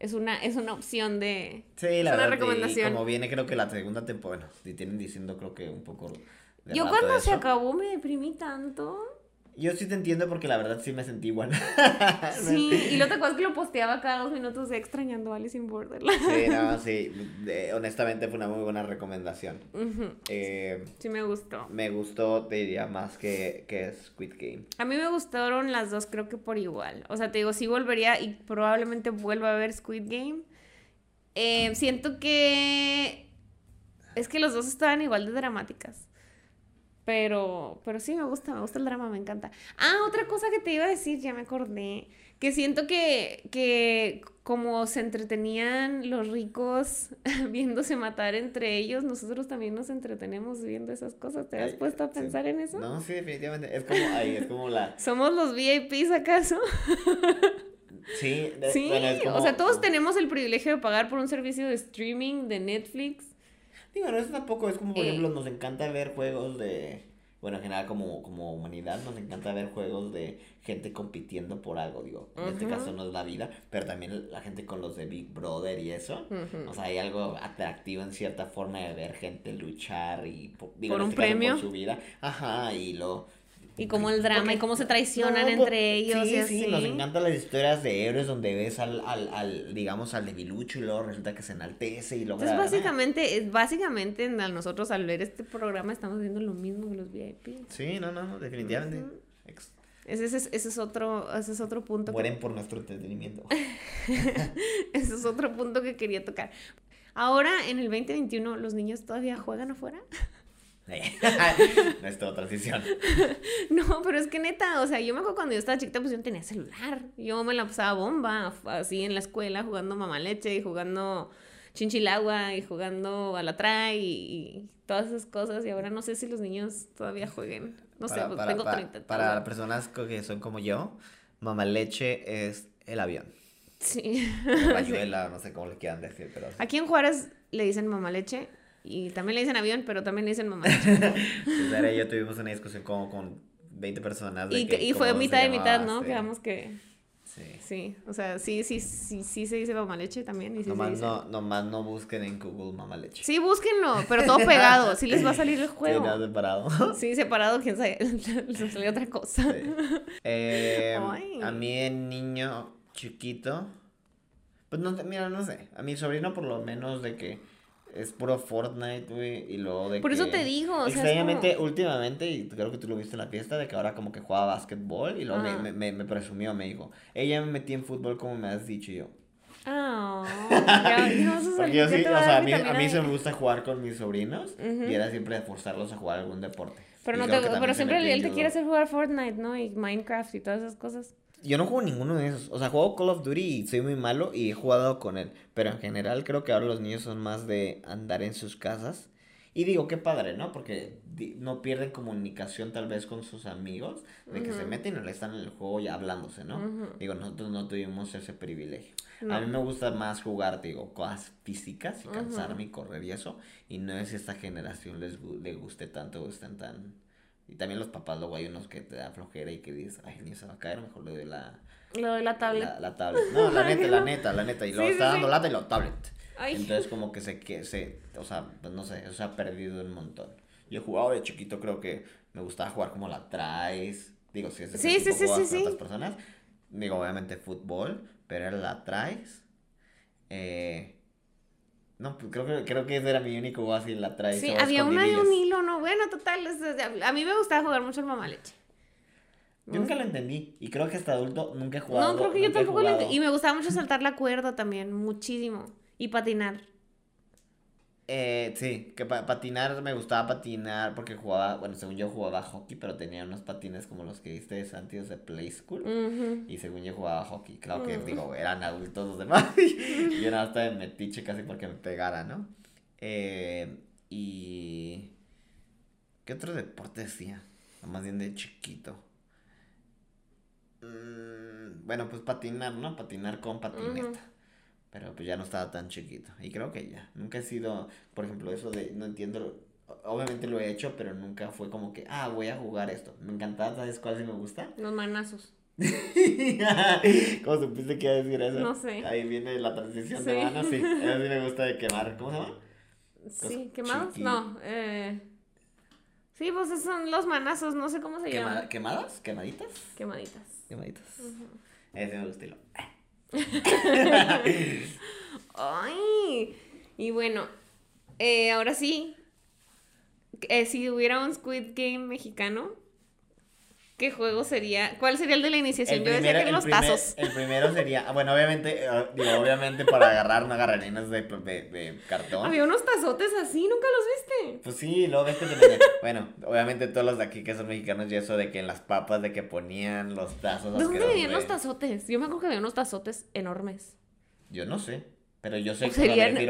es una, es una opción de... Sí, es la una verdad. recomendación. Y como viene, creo que la segunda temporada. Bueno, si tienen diciendo, creo que un poco. de Yo cuando se eso. acabó me deprimí tanto. Yo sí te entiendo porque la verdad sí me sentí igual. Sí, y lo te acuerdas que lo posteaba cada dos minutos extrañando a Alice in Borderland. Sí, no, sí. de- honestamente fue una muy buena recomendación. Eh, Sí me gustó. me gustó, te diría, más que, que Squid Game. A mí me gustaron las dos, creo que por igual. O sea, te digo, sí volvería y probablemente vuelva a ver Squid Game. Eh, siento que es que los dos estaban igual de dramáticas. Pero, pero sí me gusta, me gusta el drama, me encanta. Ah, otra cosa que te iba a decir, ya me acordé. Que siento que, que como se entretenían los ricos viéndose matar entre ellos, nosotros también nos entretenemos viendo esas cosas. ¿Te has Ay, puesto a sí. pensar en eso? No, sí, definitivamente. Es como, ay, es como la. ¿Somos los VIPs acaso? Sí, de- Sí, bueno, o sea, todos tenemos el privilegio de pagar por un servicio de streaming de Netflix. Digo, no, eso tampoco es como, por Eh. ejemplo, nos encanta ver juegos de. bueno, en general como, como humanidad nos encanta ver juegos de gente compitiendo por algo, digo, en este caso no es la vida, pero también la gente con los de Big Brother y eso, o sea, hay algo atractivo en cierta forma de ver gente luchar y, digo, por un este premio, por su vida, ajá, y lo y como el drama y cómo se traicionan pues, entre ellos. Sí, y así. sí, nos encantan las historias de héroes donde ves al, al, al, digamos, al debilucho y luego resulta que se enaltece y logra... Entonces, básicamente, básicamente a nosotros al ver este programa estamos viendo lo mismo que los VIP. Sí, no, no, definitivamente. ese, ese, ese, es otro, ese es otro punto. Mueren por nuestro entretenimiento. ese es otro punto que quería tocar. Ahora, en el 2021, ¿los niños todavía juegan afuera? no es transición. No, pero es que neta, o sea, yo me acuerdo cuando yo estaba chiquita, pues yo no tenía celular. Yo me la pasaba bomba, así en la escuela, jugando mamá leche y jugando chinchilagua y jugando a la y, todas esas cosas. Y ahora no sé si los niños todavía jueguen. No sé, pues tengo 30. Para, personas que son como yo, mamá leche es el avión. Sí. Rayuela, no sé cómo le quieran decir, pero... Aquí en Juárez le dicen mamá leche y también le dicen avión, pero también le dicen mamá. pues y yo tuvimos una discusión como con 20 personas. y, y fue mitad de mitad, ¿no? Quedamos que... Sí. Sí, o sea, sí, sí, sí, sí se dice mamá leche también. Y sí nomás, se dice... no, nomás no busquen en Google mamá leche. Sí, búsquenlo, pero todo pegado. Sí les va a salir el juego. Sí, separado. Sí, separado, quién sabe. Les salió otra cosa. Eh, a mí, el niño chiquito. Pues no, mira, no sé. A mi sobrino, por lo menos, de que es puro Fortnite, güey, y luego de Por eso te digo, o Extrañamente, últimamente, y creo que tú lo viste en la fiesta, de que ahora como que juega básquetbol, y luego me, me, me, presumió, me dijo, ella me metí en fútbol como me has dicho, yo... Oh, Porque yo sí, o sea, a mí, a mí se me gusta jugar con mis sobrinos, y era siempre forzarlos a jugar algún deporte. Pero, no te, pero siempre él te quiere hacer jugar Fortnite, ¿no? Y Minecraft y todas esas cosas. Yo no juego ninguno de esos. O sea, juego Call of Duty y soy muy malo y he jugado con él. Pero en general creo que ahora los niños son más de andar en sus casas. Y digo, qué padre, ¿no? Porque no pierden comunicación tal vez con sus amigos, de que se meten y le están en el juego ya hablándose, ¿no? Digo, nosotros no tuvimos ese privilegio. A mí me gusta más jugar, digo, cosas físicas y cansarme y correr y eso. Y no es esta generación les, les guste tanto o estén tan y también los papás, luego hay unos que te da flojera y que dices, ay, ni se va a caer, mejor le doy la... Le doy la tablet. La, tablet. No, la neta, la neta, la neta. Y luego está dando lata y lo tablet. Entonces como que se, que se, o sea, pues no sé, eso se ha perdido un montón. Yo he jugado de chiquito, creo que me gustaba jugar como la traes. Digo, si es de sí, sí, sí, sí, otras personas. Digo, obviamente fútbol, pero era la traes. Eh, no, pues creo que, creo que ese era mi único así en la trae. Sí, había una de un hilo, no, bueno, total, a mí me gustaba jugar mucho el mamá leche. Yo nunca lo entendí. Y creo que hasta adulto nunca he jugado. No, creo que yo tampoco lo entendí. Y me gustaba mucho saltar la cuerda también, muchísimo. Y patinar. Eh, sí, que patinar me gustaba patinar porque jugaba, bueno, según yo jugaba hockey, pero tenía unos patines como los que viste de Santios de Play School. Y según yo jugaba hockey, claro que digo, eran adultos los demás. y yo nada estaba en metiche casi porque me pegara, ¿no? Eh, y. ¿Qué otro deporte hacía? Más bien de chiquito. Mm, bueno, pues patinar, ¿no? Patinar con patineta. Pero pues ya no estaba tan chiquito. Y creo que ya. Nunca he sido, por ejemplo, eso de, no entiendo, obviamente lo he hecho, pero nunca fue como que, ah, voy a jugar esto. Me encantaba, ¿sabes cuál sí me gusta? Los manazos. ¿Cómo supiste que iba a decir eso? No sé. Ahí viene la transición de manos, sí. Eso sí me gusta de quemar. ¿Cómo se llama? Sí, quemados. No, eh... Sí, pues son los manazos, no sé cómo se llama. ¿Quemadas? ¿Quemaditas? Quemaditas. Quemaditas. Ese me gusta. Ay, y bueno, eh, ahora sí, eh, si hubiera un Squid Game mexicano, ¿qué juego sería? ¿Cuál sería el de la iniciación? Yo decía que los tazos. El primero sería, bueno, obviamente, digo, obviamente para agarrar no agarrarinas de, de, cartón. Había unos tazotes así, ¿nunca los viste? Pues sí, luego ves que te Bueno, obviamente todos los de aquí que son mexicanos y eso de que en las papas de que ponían los tazos. ¿De dónde venían los tazotes? Yo me acuerdo que había unos tazotes enormes. Yo no sé. Pero yo sé que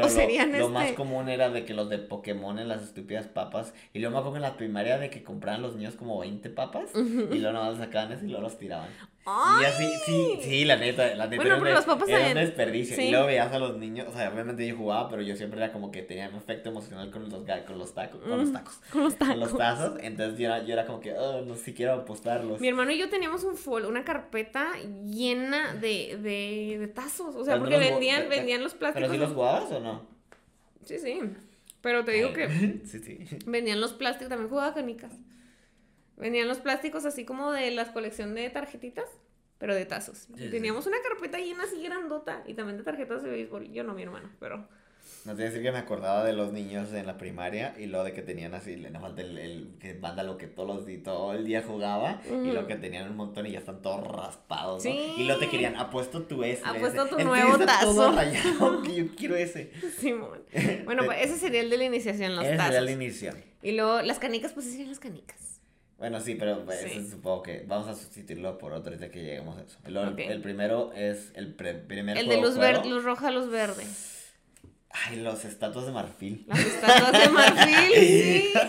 lo, más este común era de que los de Pokémon en las estúpidas papas. Y luego me acuerdo en la primaria de que compraban los niños como 20 papas. Y luego nada más sacaban eso y luego los tiraban. Y así, sí, sí, la neta, la neta Bueno, era, un pero los papás era un desperdicio. Sí. Y luego veías a los niños, o sea, obviamente yo jugaba, pero yo siempre era como que tenía un efecto emocional con los, con los tacos, con los Mm, tacos, Con los con los tacos. tazos. Entonces yo era, yo era como que, oh, no sé si quiero apostarlos. Mi hermano y yo teníamos un fol, una carpeta llena de, de, de tazos. O sea, Pero porque vendían, vendían los plásticos. ¿Pero si los jugabas o no? Sí, sí. Pero te digo que sí, sí. vendían los plásticos, también jugaba canicas. Vendían los plásticos así como de la colección de tarjetitas, pero de tazos. Sí, Y sí. teníamos una carpeta llena así grandota y también de tarjetas de béisbol. Yo no, mi hermano, pero... No te voy a decir que me acordaba de los niños en la primaria y lo de que tenían así, le nos falta el, el que manda lo que todos los di- todo el día jugaba y Ujú. lo que tenían un montón y ya están todos raspados, ¿no? Sí. Y lo te querían, apuesto tu ese. Apuesto ese. tu El nuevo todo tazo. rayado, que yo quiero ese. Simón. Bueno, pues ese sería el de la iniciación, los Ese tazos. era el inicio. Y luego las canicas, pues serían las canicas. Bueno, sí, pero pues, Sí. supongo que vamos a sustituirlo por otro ahorita que lleguemos a eso. El, el- el primero es el pre- primer El de luz verde, luz roja, luz verde. Ay, los estatuas de marfil. Las estatuas de marfil, sí.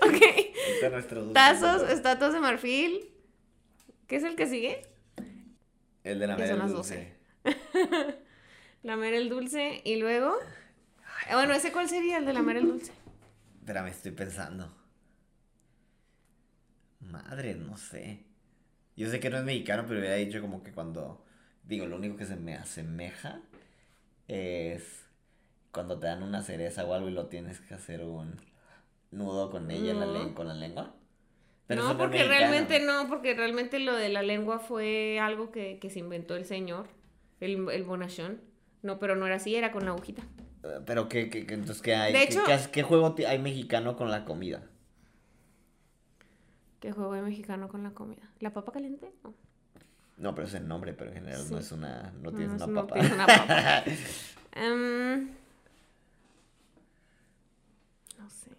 ok. Este Tazos, estatuas de marfil. ¿Qué es el que sigue? El de la son las dulce. Lamer el dulce. Y luego. Bueno, ¿ese cuál sería? El de lamer el dulce. Espérame, estoy pensando. Madre, no sé. Yo sé que no es mexicano, pero hubiera dicho como que cuando. Digo, lo único que se me asemeja es cuando te dan una cereza o algo y lo tienes que hacer un nudo con ella la con la lengua. no, porque mexicano. realmente no, porque realmente lo de la lengua fue algo que, que se inventó el señor, el, el bonachón. No, pero no era así, era con la agujita. Pero, ¿qué, qué, qué- entonces, ¿qué hay? De ¿Qué- hecho- qué, has- qué juego hay mexicano con la comida? ¿Qué juego de mexicano con la comida? ¿La papa caliente? No. No, pero es el nombre, pero en general Sí. no es una. No No, tienes no, una papa. tienes una papa. Em, no sé.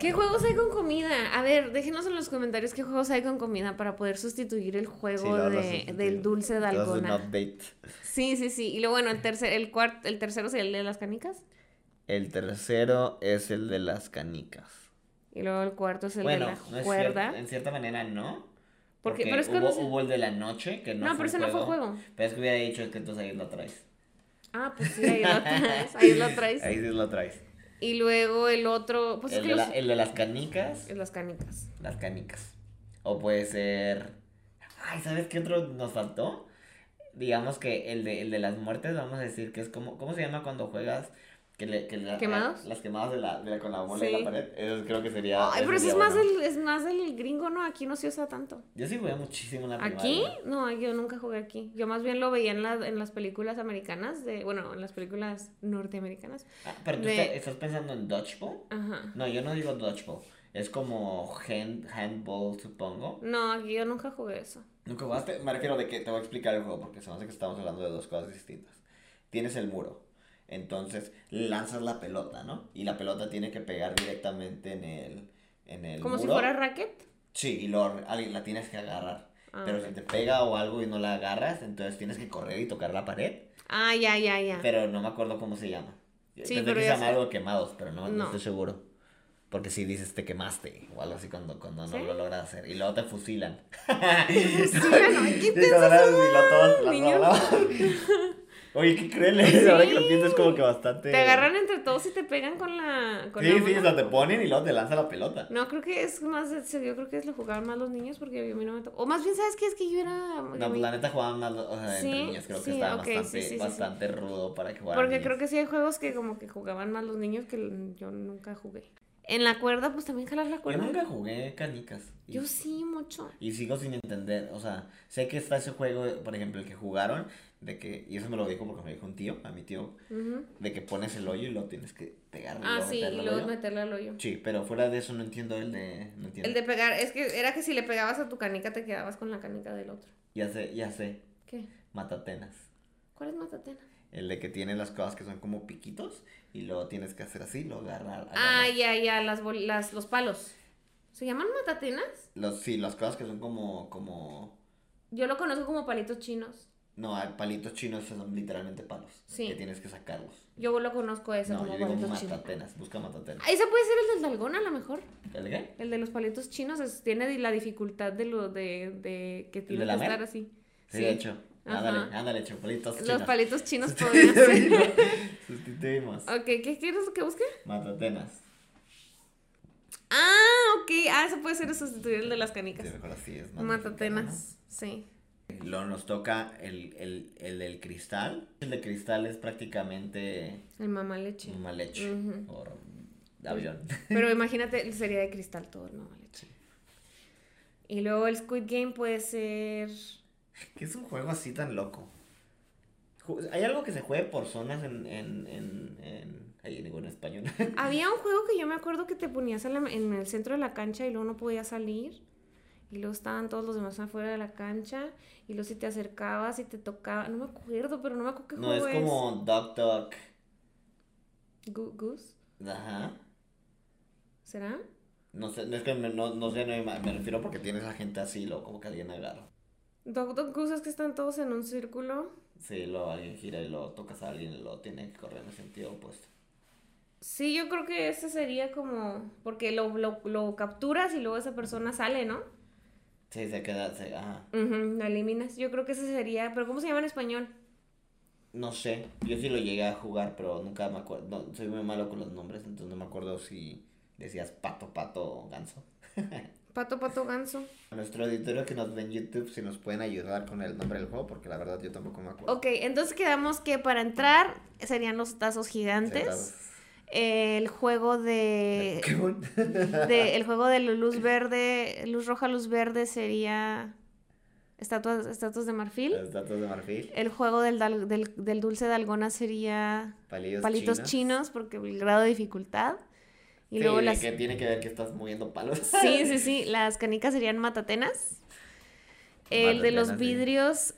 ¿Qué juegos hay con comida? A ver, déjenos en los comentarios qué juegos hay con comida para poder sustituir el juego de, del dulce de algona. update. Sí, sí, sí. Y luego, bueno, el tercer, el cuarto, el tercero sería el de las canicas. El tercero es el de las canicas. Y luego el cuarto es el bueno, de la cuerda. cier- en cierta manera no. Porque- Porque, pero es que hubo, el de la noche, que no, No, fue pero ese no fue juego. Pero es que hubiera dicho es que entonces ahí lo traes. Ah, pues sí, ahí lo traes. Ahí lo traes. Ahí sí lo traes. Y luego el otro, pues es el, que de los... la- el de las canicas, es las canicas. las canicas. O puede ser... Ay, ¿sabes qué otro nos faltó? Digamos que el de, el de las muertes, vamos a decir que es como... ¿Cómo se llama cuando juegas? Que le, que la- ¿Quemados? Las quemadas de la, de la- con la bola en Sí. la pared. Eso creo que sería... Ay, pero sería es más, del, es más del gringo, ¿no? Aquí no se usa tanto. Yo sí jugué muchísimo en la ¿Aquí? primaria. No, yo nunca jugué aquí. Yo más bien lo veía en, la- en las películas americanas, de, bueno, en las películas norteamericanas. Ah, pero tú De- estás pensando en dodgeball. Ajá. No, yo no digo dodgeball. Es como hand, handball, supongo. No, aquí yo nunca jugué eso. Nunca jugaste. Me refiero de que te voy a explicar el juego porque se me hace que estamos hablando de dos cosas distintas. Tienes el muro. Entonces lanzas la pelota, ¿no? Y la pelota tiene que pegar directamente en el, en el Como si muro. fuera racket. Sí, y alguien la tienes que agarrar. Ah, Pero ok. si te pega o algo y no la agarras, entonces tienes que correr y tocar la pared. Ah, ya, ya, ya. Pero no me acuerdo cómo se llama. Sí, Pensé pero que se ya llama sé. algo de quemados, pero no, no No. estoy seguro. Porque si dices te quemaste o algo así cuando, cuando no lo logras hacer. Y luego te fusilan. fusilan, ay, qué Y todas Oye, qué cruel es. Ahora que lo piensas como que bastante. Te agarran entre todos y te pegan con la. Con Sí, la sí, o sea, te ponen y luego te lanza la pelota. No, creo que es más. Yo creo que es lo jugaban más los niños porque a mí no me tocó. O más bien, ¿sabes qué? Es que yo era. No, pues la neta jugaban más, o sea, entre Sí, niños creo que estaba bastante, bastante rudo para que jugaran Porque niños. creo que sí hay juegos que como que jugaban más los niños que yo nunca jugué. En la cuerda, pues también jalas la Yo cuerda. nunca jugué canicas. Yo sí, mucho. Y sigo sin entender, o sea, sé que está ese juego, por ejemplo, el que jugaron, de que, y eso me lo dijo porque me dijo un tío, a mi tío, de que pones el hoyo y lo tienes que pegar. Ah, sí, y luego meterle al hoyo. Sí, pero fuera de eso no entiendo el de, no entiendo. El de pegar, es que era que si le pegabas a tu canica te quedabas con la canica del otro. Ya sé, ya sé, ¿Qué? matatenas. ¿Cuál es matatena? El de que tiene las cosas que son como piquitos y luego tienes que hacer así, lo agarrar. Ah, agarrar. ya, ya, las, bol- las los palos. ¿Se llaman matatenas? Los, sí, las cosas que son como, como, Yo lo conozco como palitos chinos. No, hay palitos chinos son literalmente palos. Sí. Que tienes que sacarlos. Yo lo conozco ese No, como yo digo palitos chinos. matatenas. Busca matatenas. Ese puede ser el del dalgón a lo mejor. ¿El de qué? El de los palitos chinos es- tiene la dificultad de lo de, de que tiene que estar así. Sí, de hecho. Ándale, ándale, hecho, palitos chinos. Los palitos chinos podrían ser. Sustituimos. ok, ¿qué quieres que busque? Matatenas. Ah, ok. Ah, eso puede ser sustituir el de las canicas. Sí, mejor así es. Matatenas, sí. Luego nos toca el, el, el del cristal. El de cristal es prácticamente El mamá leche. un mal hecho. Ujú. O avión. Pero imagínate, sería de cristal todo el mamá leche. Y luego el Squid Game puede ser. ¿Qué es un juego así tan loco? ¿Hay algo que se juegue por zonas en. en, en, en... Ahí en español. Había un juego que yo me acuerdo que te ponías en, la- en el centro de la cancha y luego no podías salir. Y luego estaban todos los demás afuera de la cancha. Y luego si te acercabas y te tocaba. No me acuerdo, pero no me acuerdo qué no es juego es. como Duck Duck. Goose. Ajá. ¿Será? No sé, no es que me, no, no sé, no me, me refiero porque tienes a gente así, como que alguien agarra. Dog Goose es que están todos en un círculo. Sí, luego alguien gira y lo tocas a alguien y lo tiene que correr en el sentido opuesto. Sí, yo creo que ese sería como. Porque lo, lo, lo capturas y luego esa persona sale, ¿no? Sí, se queda, se, ajá. Ujú, lo eliminas. Yo creo que ese sería. ¿Pero cómo se llama en español? No sé, yo sí lo llegué a jugar, pero nunca me acuerdo, no, soy muy malo con los nombres, entonces no me acuerdo si decías pato, pato o ganso. Pato, pato, ganso. Nuestro editorio que nos ve en YouTube, si nos pueden ayudar con el nombre del juego, porque la verdad yo tampoco me acuerdo. Ok, entonces quedamos que para entrar serían los tazos gigantes. Sentados. El juego de, Qué bon- de- el juego de luz verde, luz roja, luz verde sería estatuas, estatuas de marfil. Datos de marfil, El juego del, dal- del, del dulce de algona sería palillos, palitos chinos. porque el grado de dificultad. Y Sí, luego las que tiene que ver que estás moviendo palos. Sí, sí, sí, las canicas serían matatenas. El de los sí. vidrios,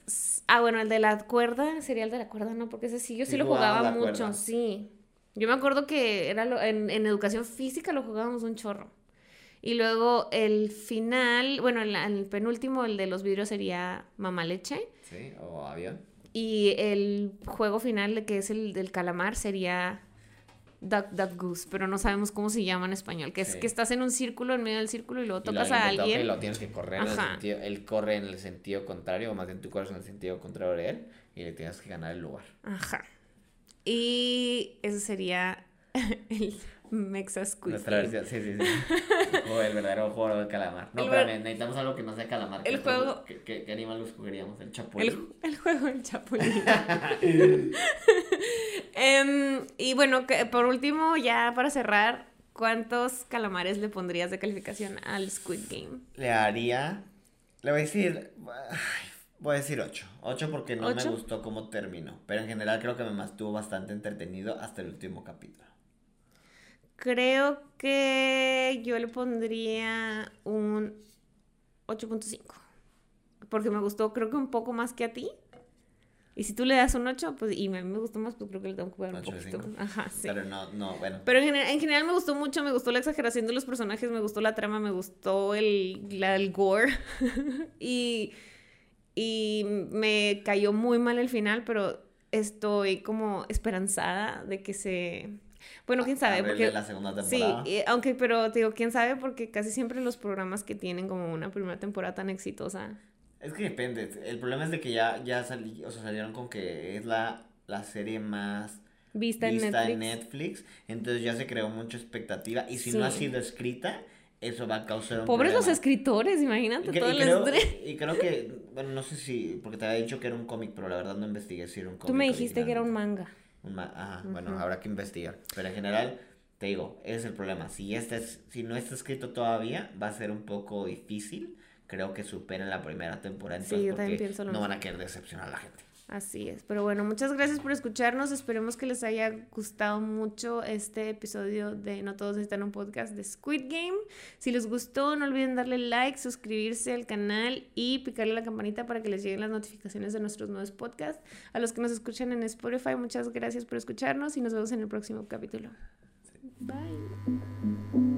ah, bueno, el de la cuerda sería el de la cuerda, ¿no? Porque ese sí, yo sí, Sí lo jugaba mucho, cuerda. sí. Yo me acuerdo que era lo- en, en educación física lo jugábamos un chorro. Y luego el final, bueno, el, el penúltimo, el de los vidrios sería mamá leche. Sí, o avión. Y el juego final, que es el del calamar, sería Duck Duck Goose, pero no sabemos cómo se llama en español, que es Sí. que estás en un círculo, en medio del círculo y luego Y tocas lo- a alguien. Y lo tienes que correr en el sentido, él corre en el sentido contrario, o más bien tú corres en el sentido contrario de él, y le tienes que ganar el lugar. Ajá. Y ese sería el Mexa Squid Nuestra Game. versión, sí, sí, sí. Juego- el verdadero juego del calamar. No, El ver- espérame, necesitamos algo que no sea calamar. El ¿Qué juego- ¿Qué, qué, qué animal lo escogeríamos? ¿El chapulín? El, el juego del Chapulín. Em, y bueno, que- por último, ya para cerrar, ¿cuántos calamares le pondrías de calificación al Squid Game? Le haría. Le voy a decir. Voy a decir 8. 8 porque no ¿Ocho? me gustó cómo terminó. Pero en general creo que me mantuvo bastante entretenido hasta el último capítulo. Creo que yo le pondría un 8.5. Porque me gustó, creo que un poco más que a ti. Y si tú le das un 8, pues, y a mí me gustó más, pues creo que le tengo que dar un ¿Ocho de poquito. Ajá, sí. Pero no, no, bueno. Pero en general, en general me gustó mucho, me gustó la exageración de los personajes, me gustó la trama, me gustó el, la- el gore. y, y me cayó muy mal el final, pero estoy como esperanzada de que se... Bueno, quién sabe, porque... la segunda Sí, temporada. y- aunque, pero te digo, quién sabe, porque casi siempre los programas que tienen como una primera temporada tan exitosa. Es que depende. El problema es de que ya, ya salí, o sea, salieron con que es la, la serie más Vista, en vista Netflix. en Netflix. Entonces ya se creó mucha expectativa. Y si Sí. no ha sido escrita, eso va a causar un Pobres los problema. escritores, Y, imagínate todo y el creo, estrés. y creo que, bueno, no sé si, porque te había dicho que era un cómic, pero la verdad no investigué si era un cómic. Tú me dijiste que era un manga. Un ma- Ajá, bueno, habrá que investigar. Pero en general, te digo, ese es el problema. Si, este es- si no está escrito todavía, va a ser un poco difícil. Creo que superen la primera temporada. Sí, también porque pienso lo no mismo. van a querer decepcionar a la gente. Así es, pero bueno, muchas gracias por escucharnos. Esperemos que les haya gustado mucho este episodio de No Todos Necesitan un Podcast de Squid Game. Si les gustó, no olviden darle like, suscribirse al canal y picarle la campanita para que les lleguen las notificaciones de nuestros nuevos podcasts. A los que nos escuchan en Spotify, muchas gracias por escucharnos y nos vemos en el próximo capítulo. Bye.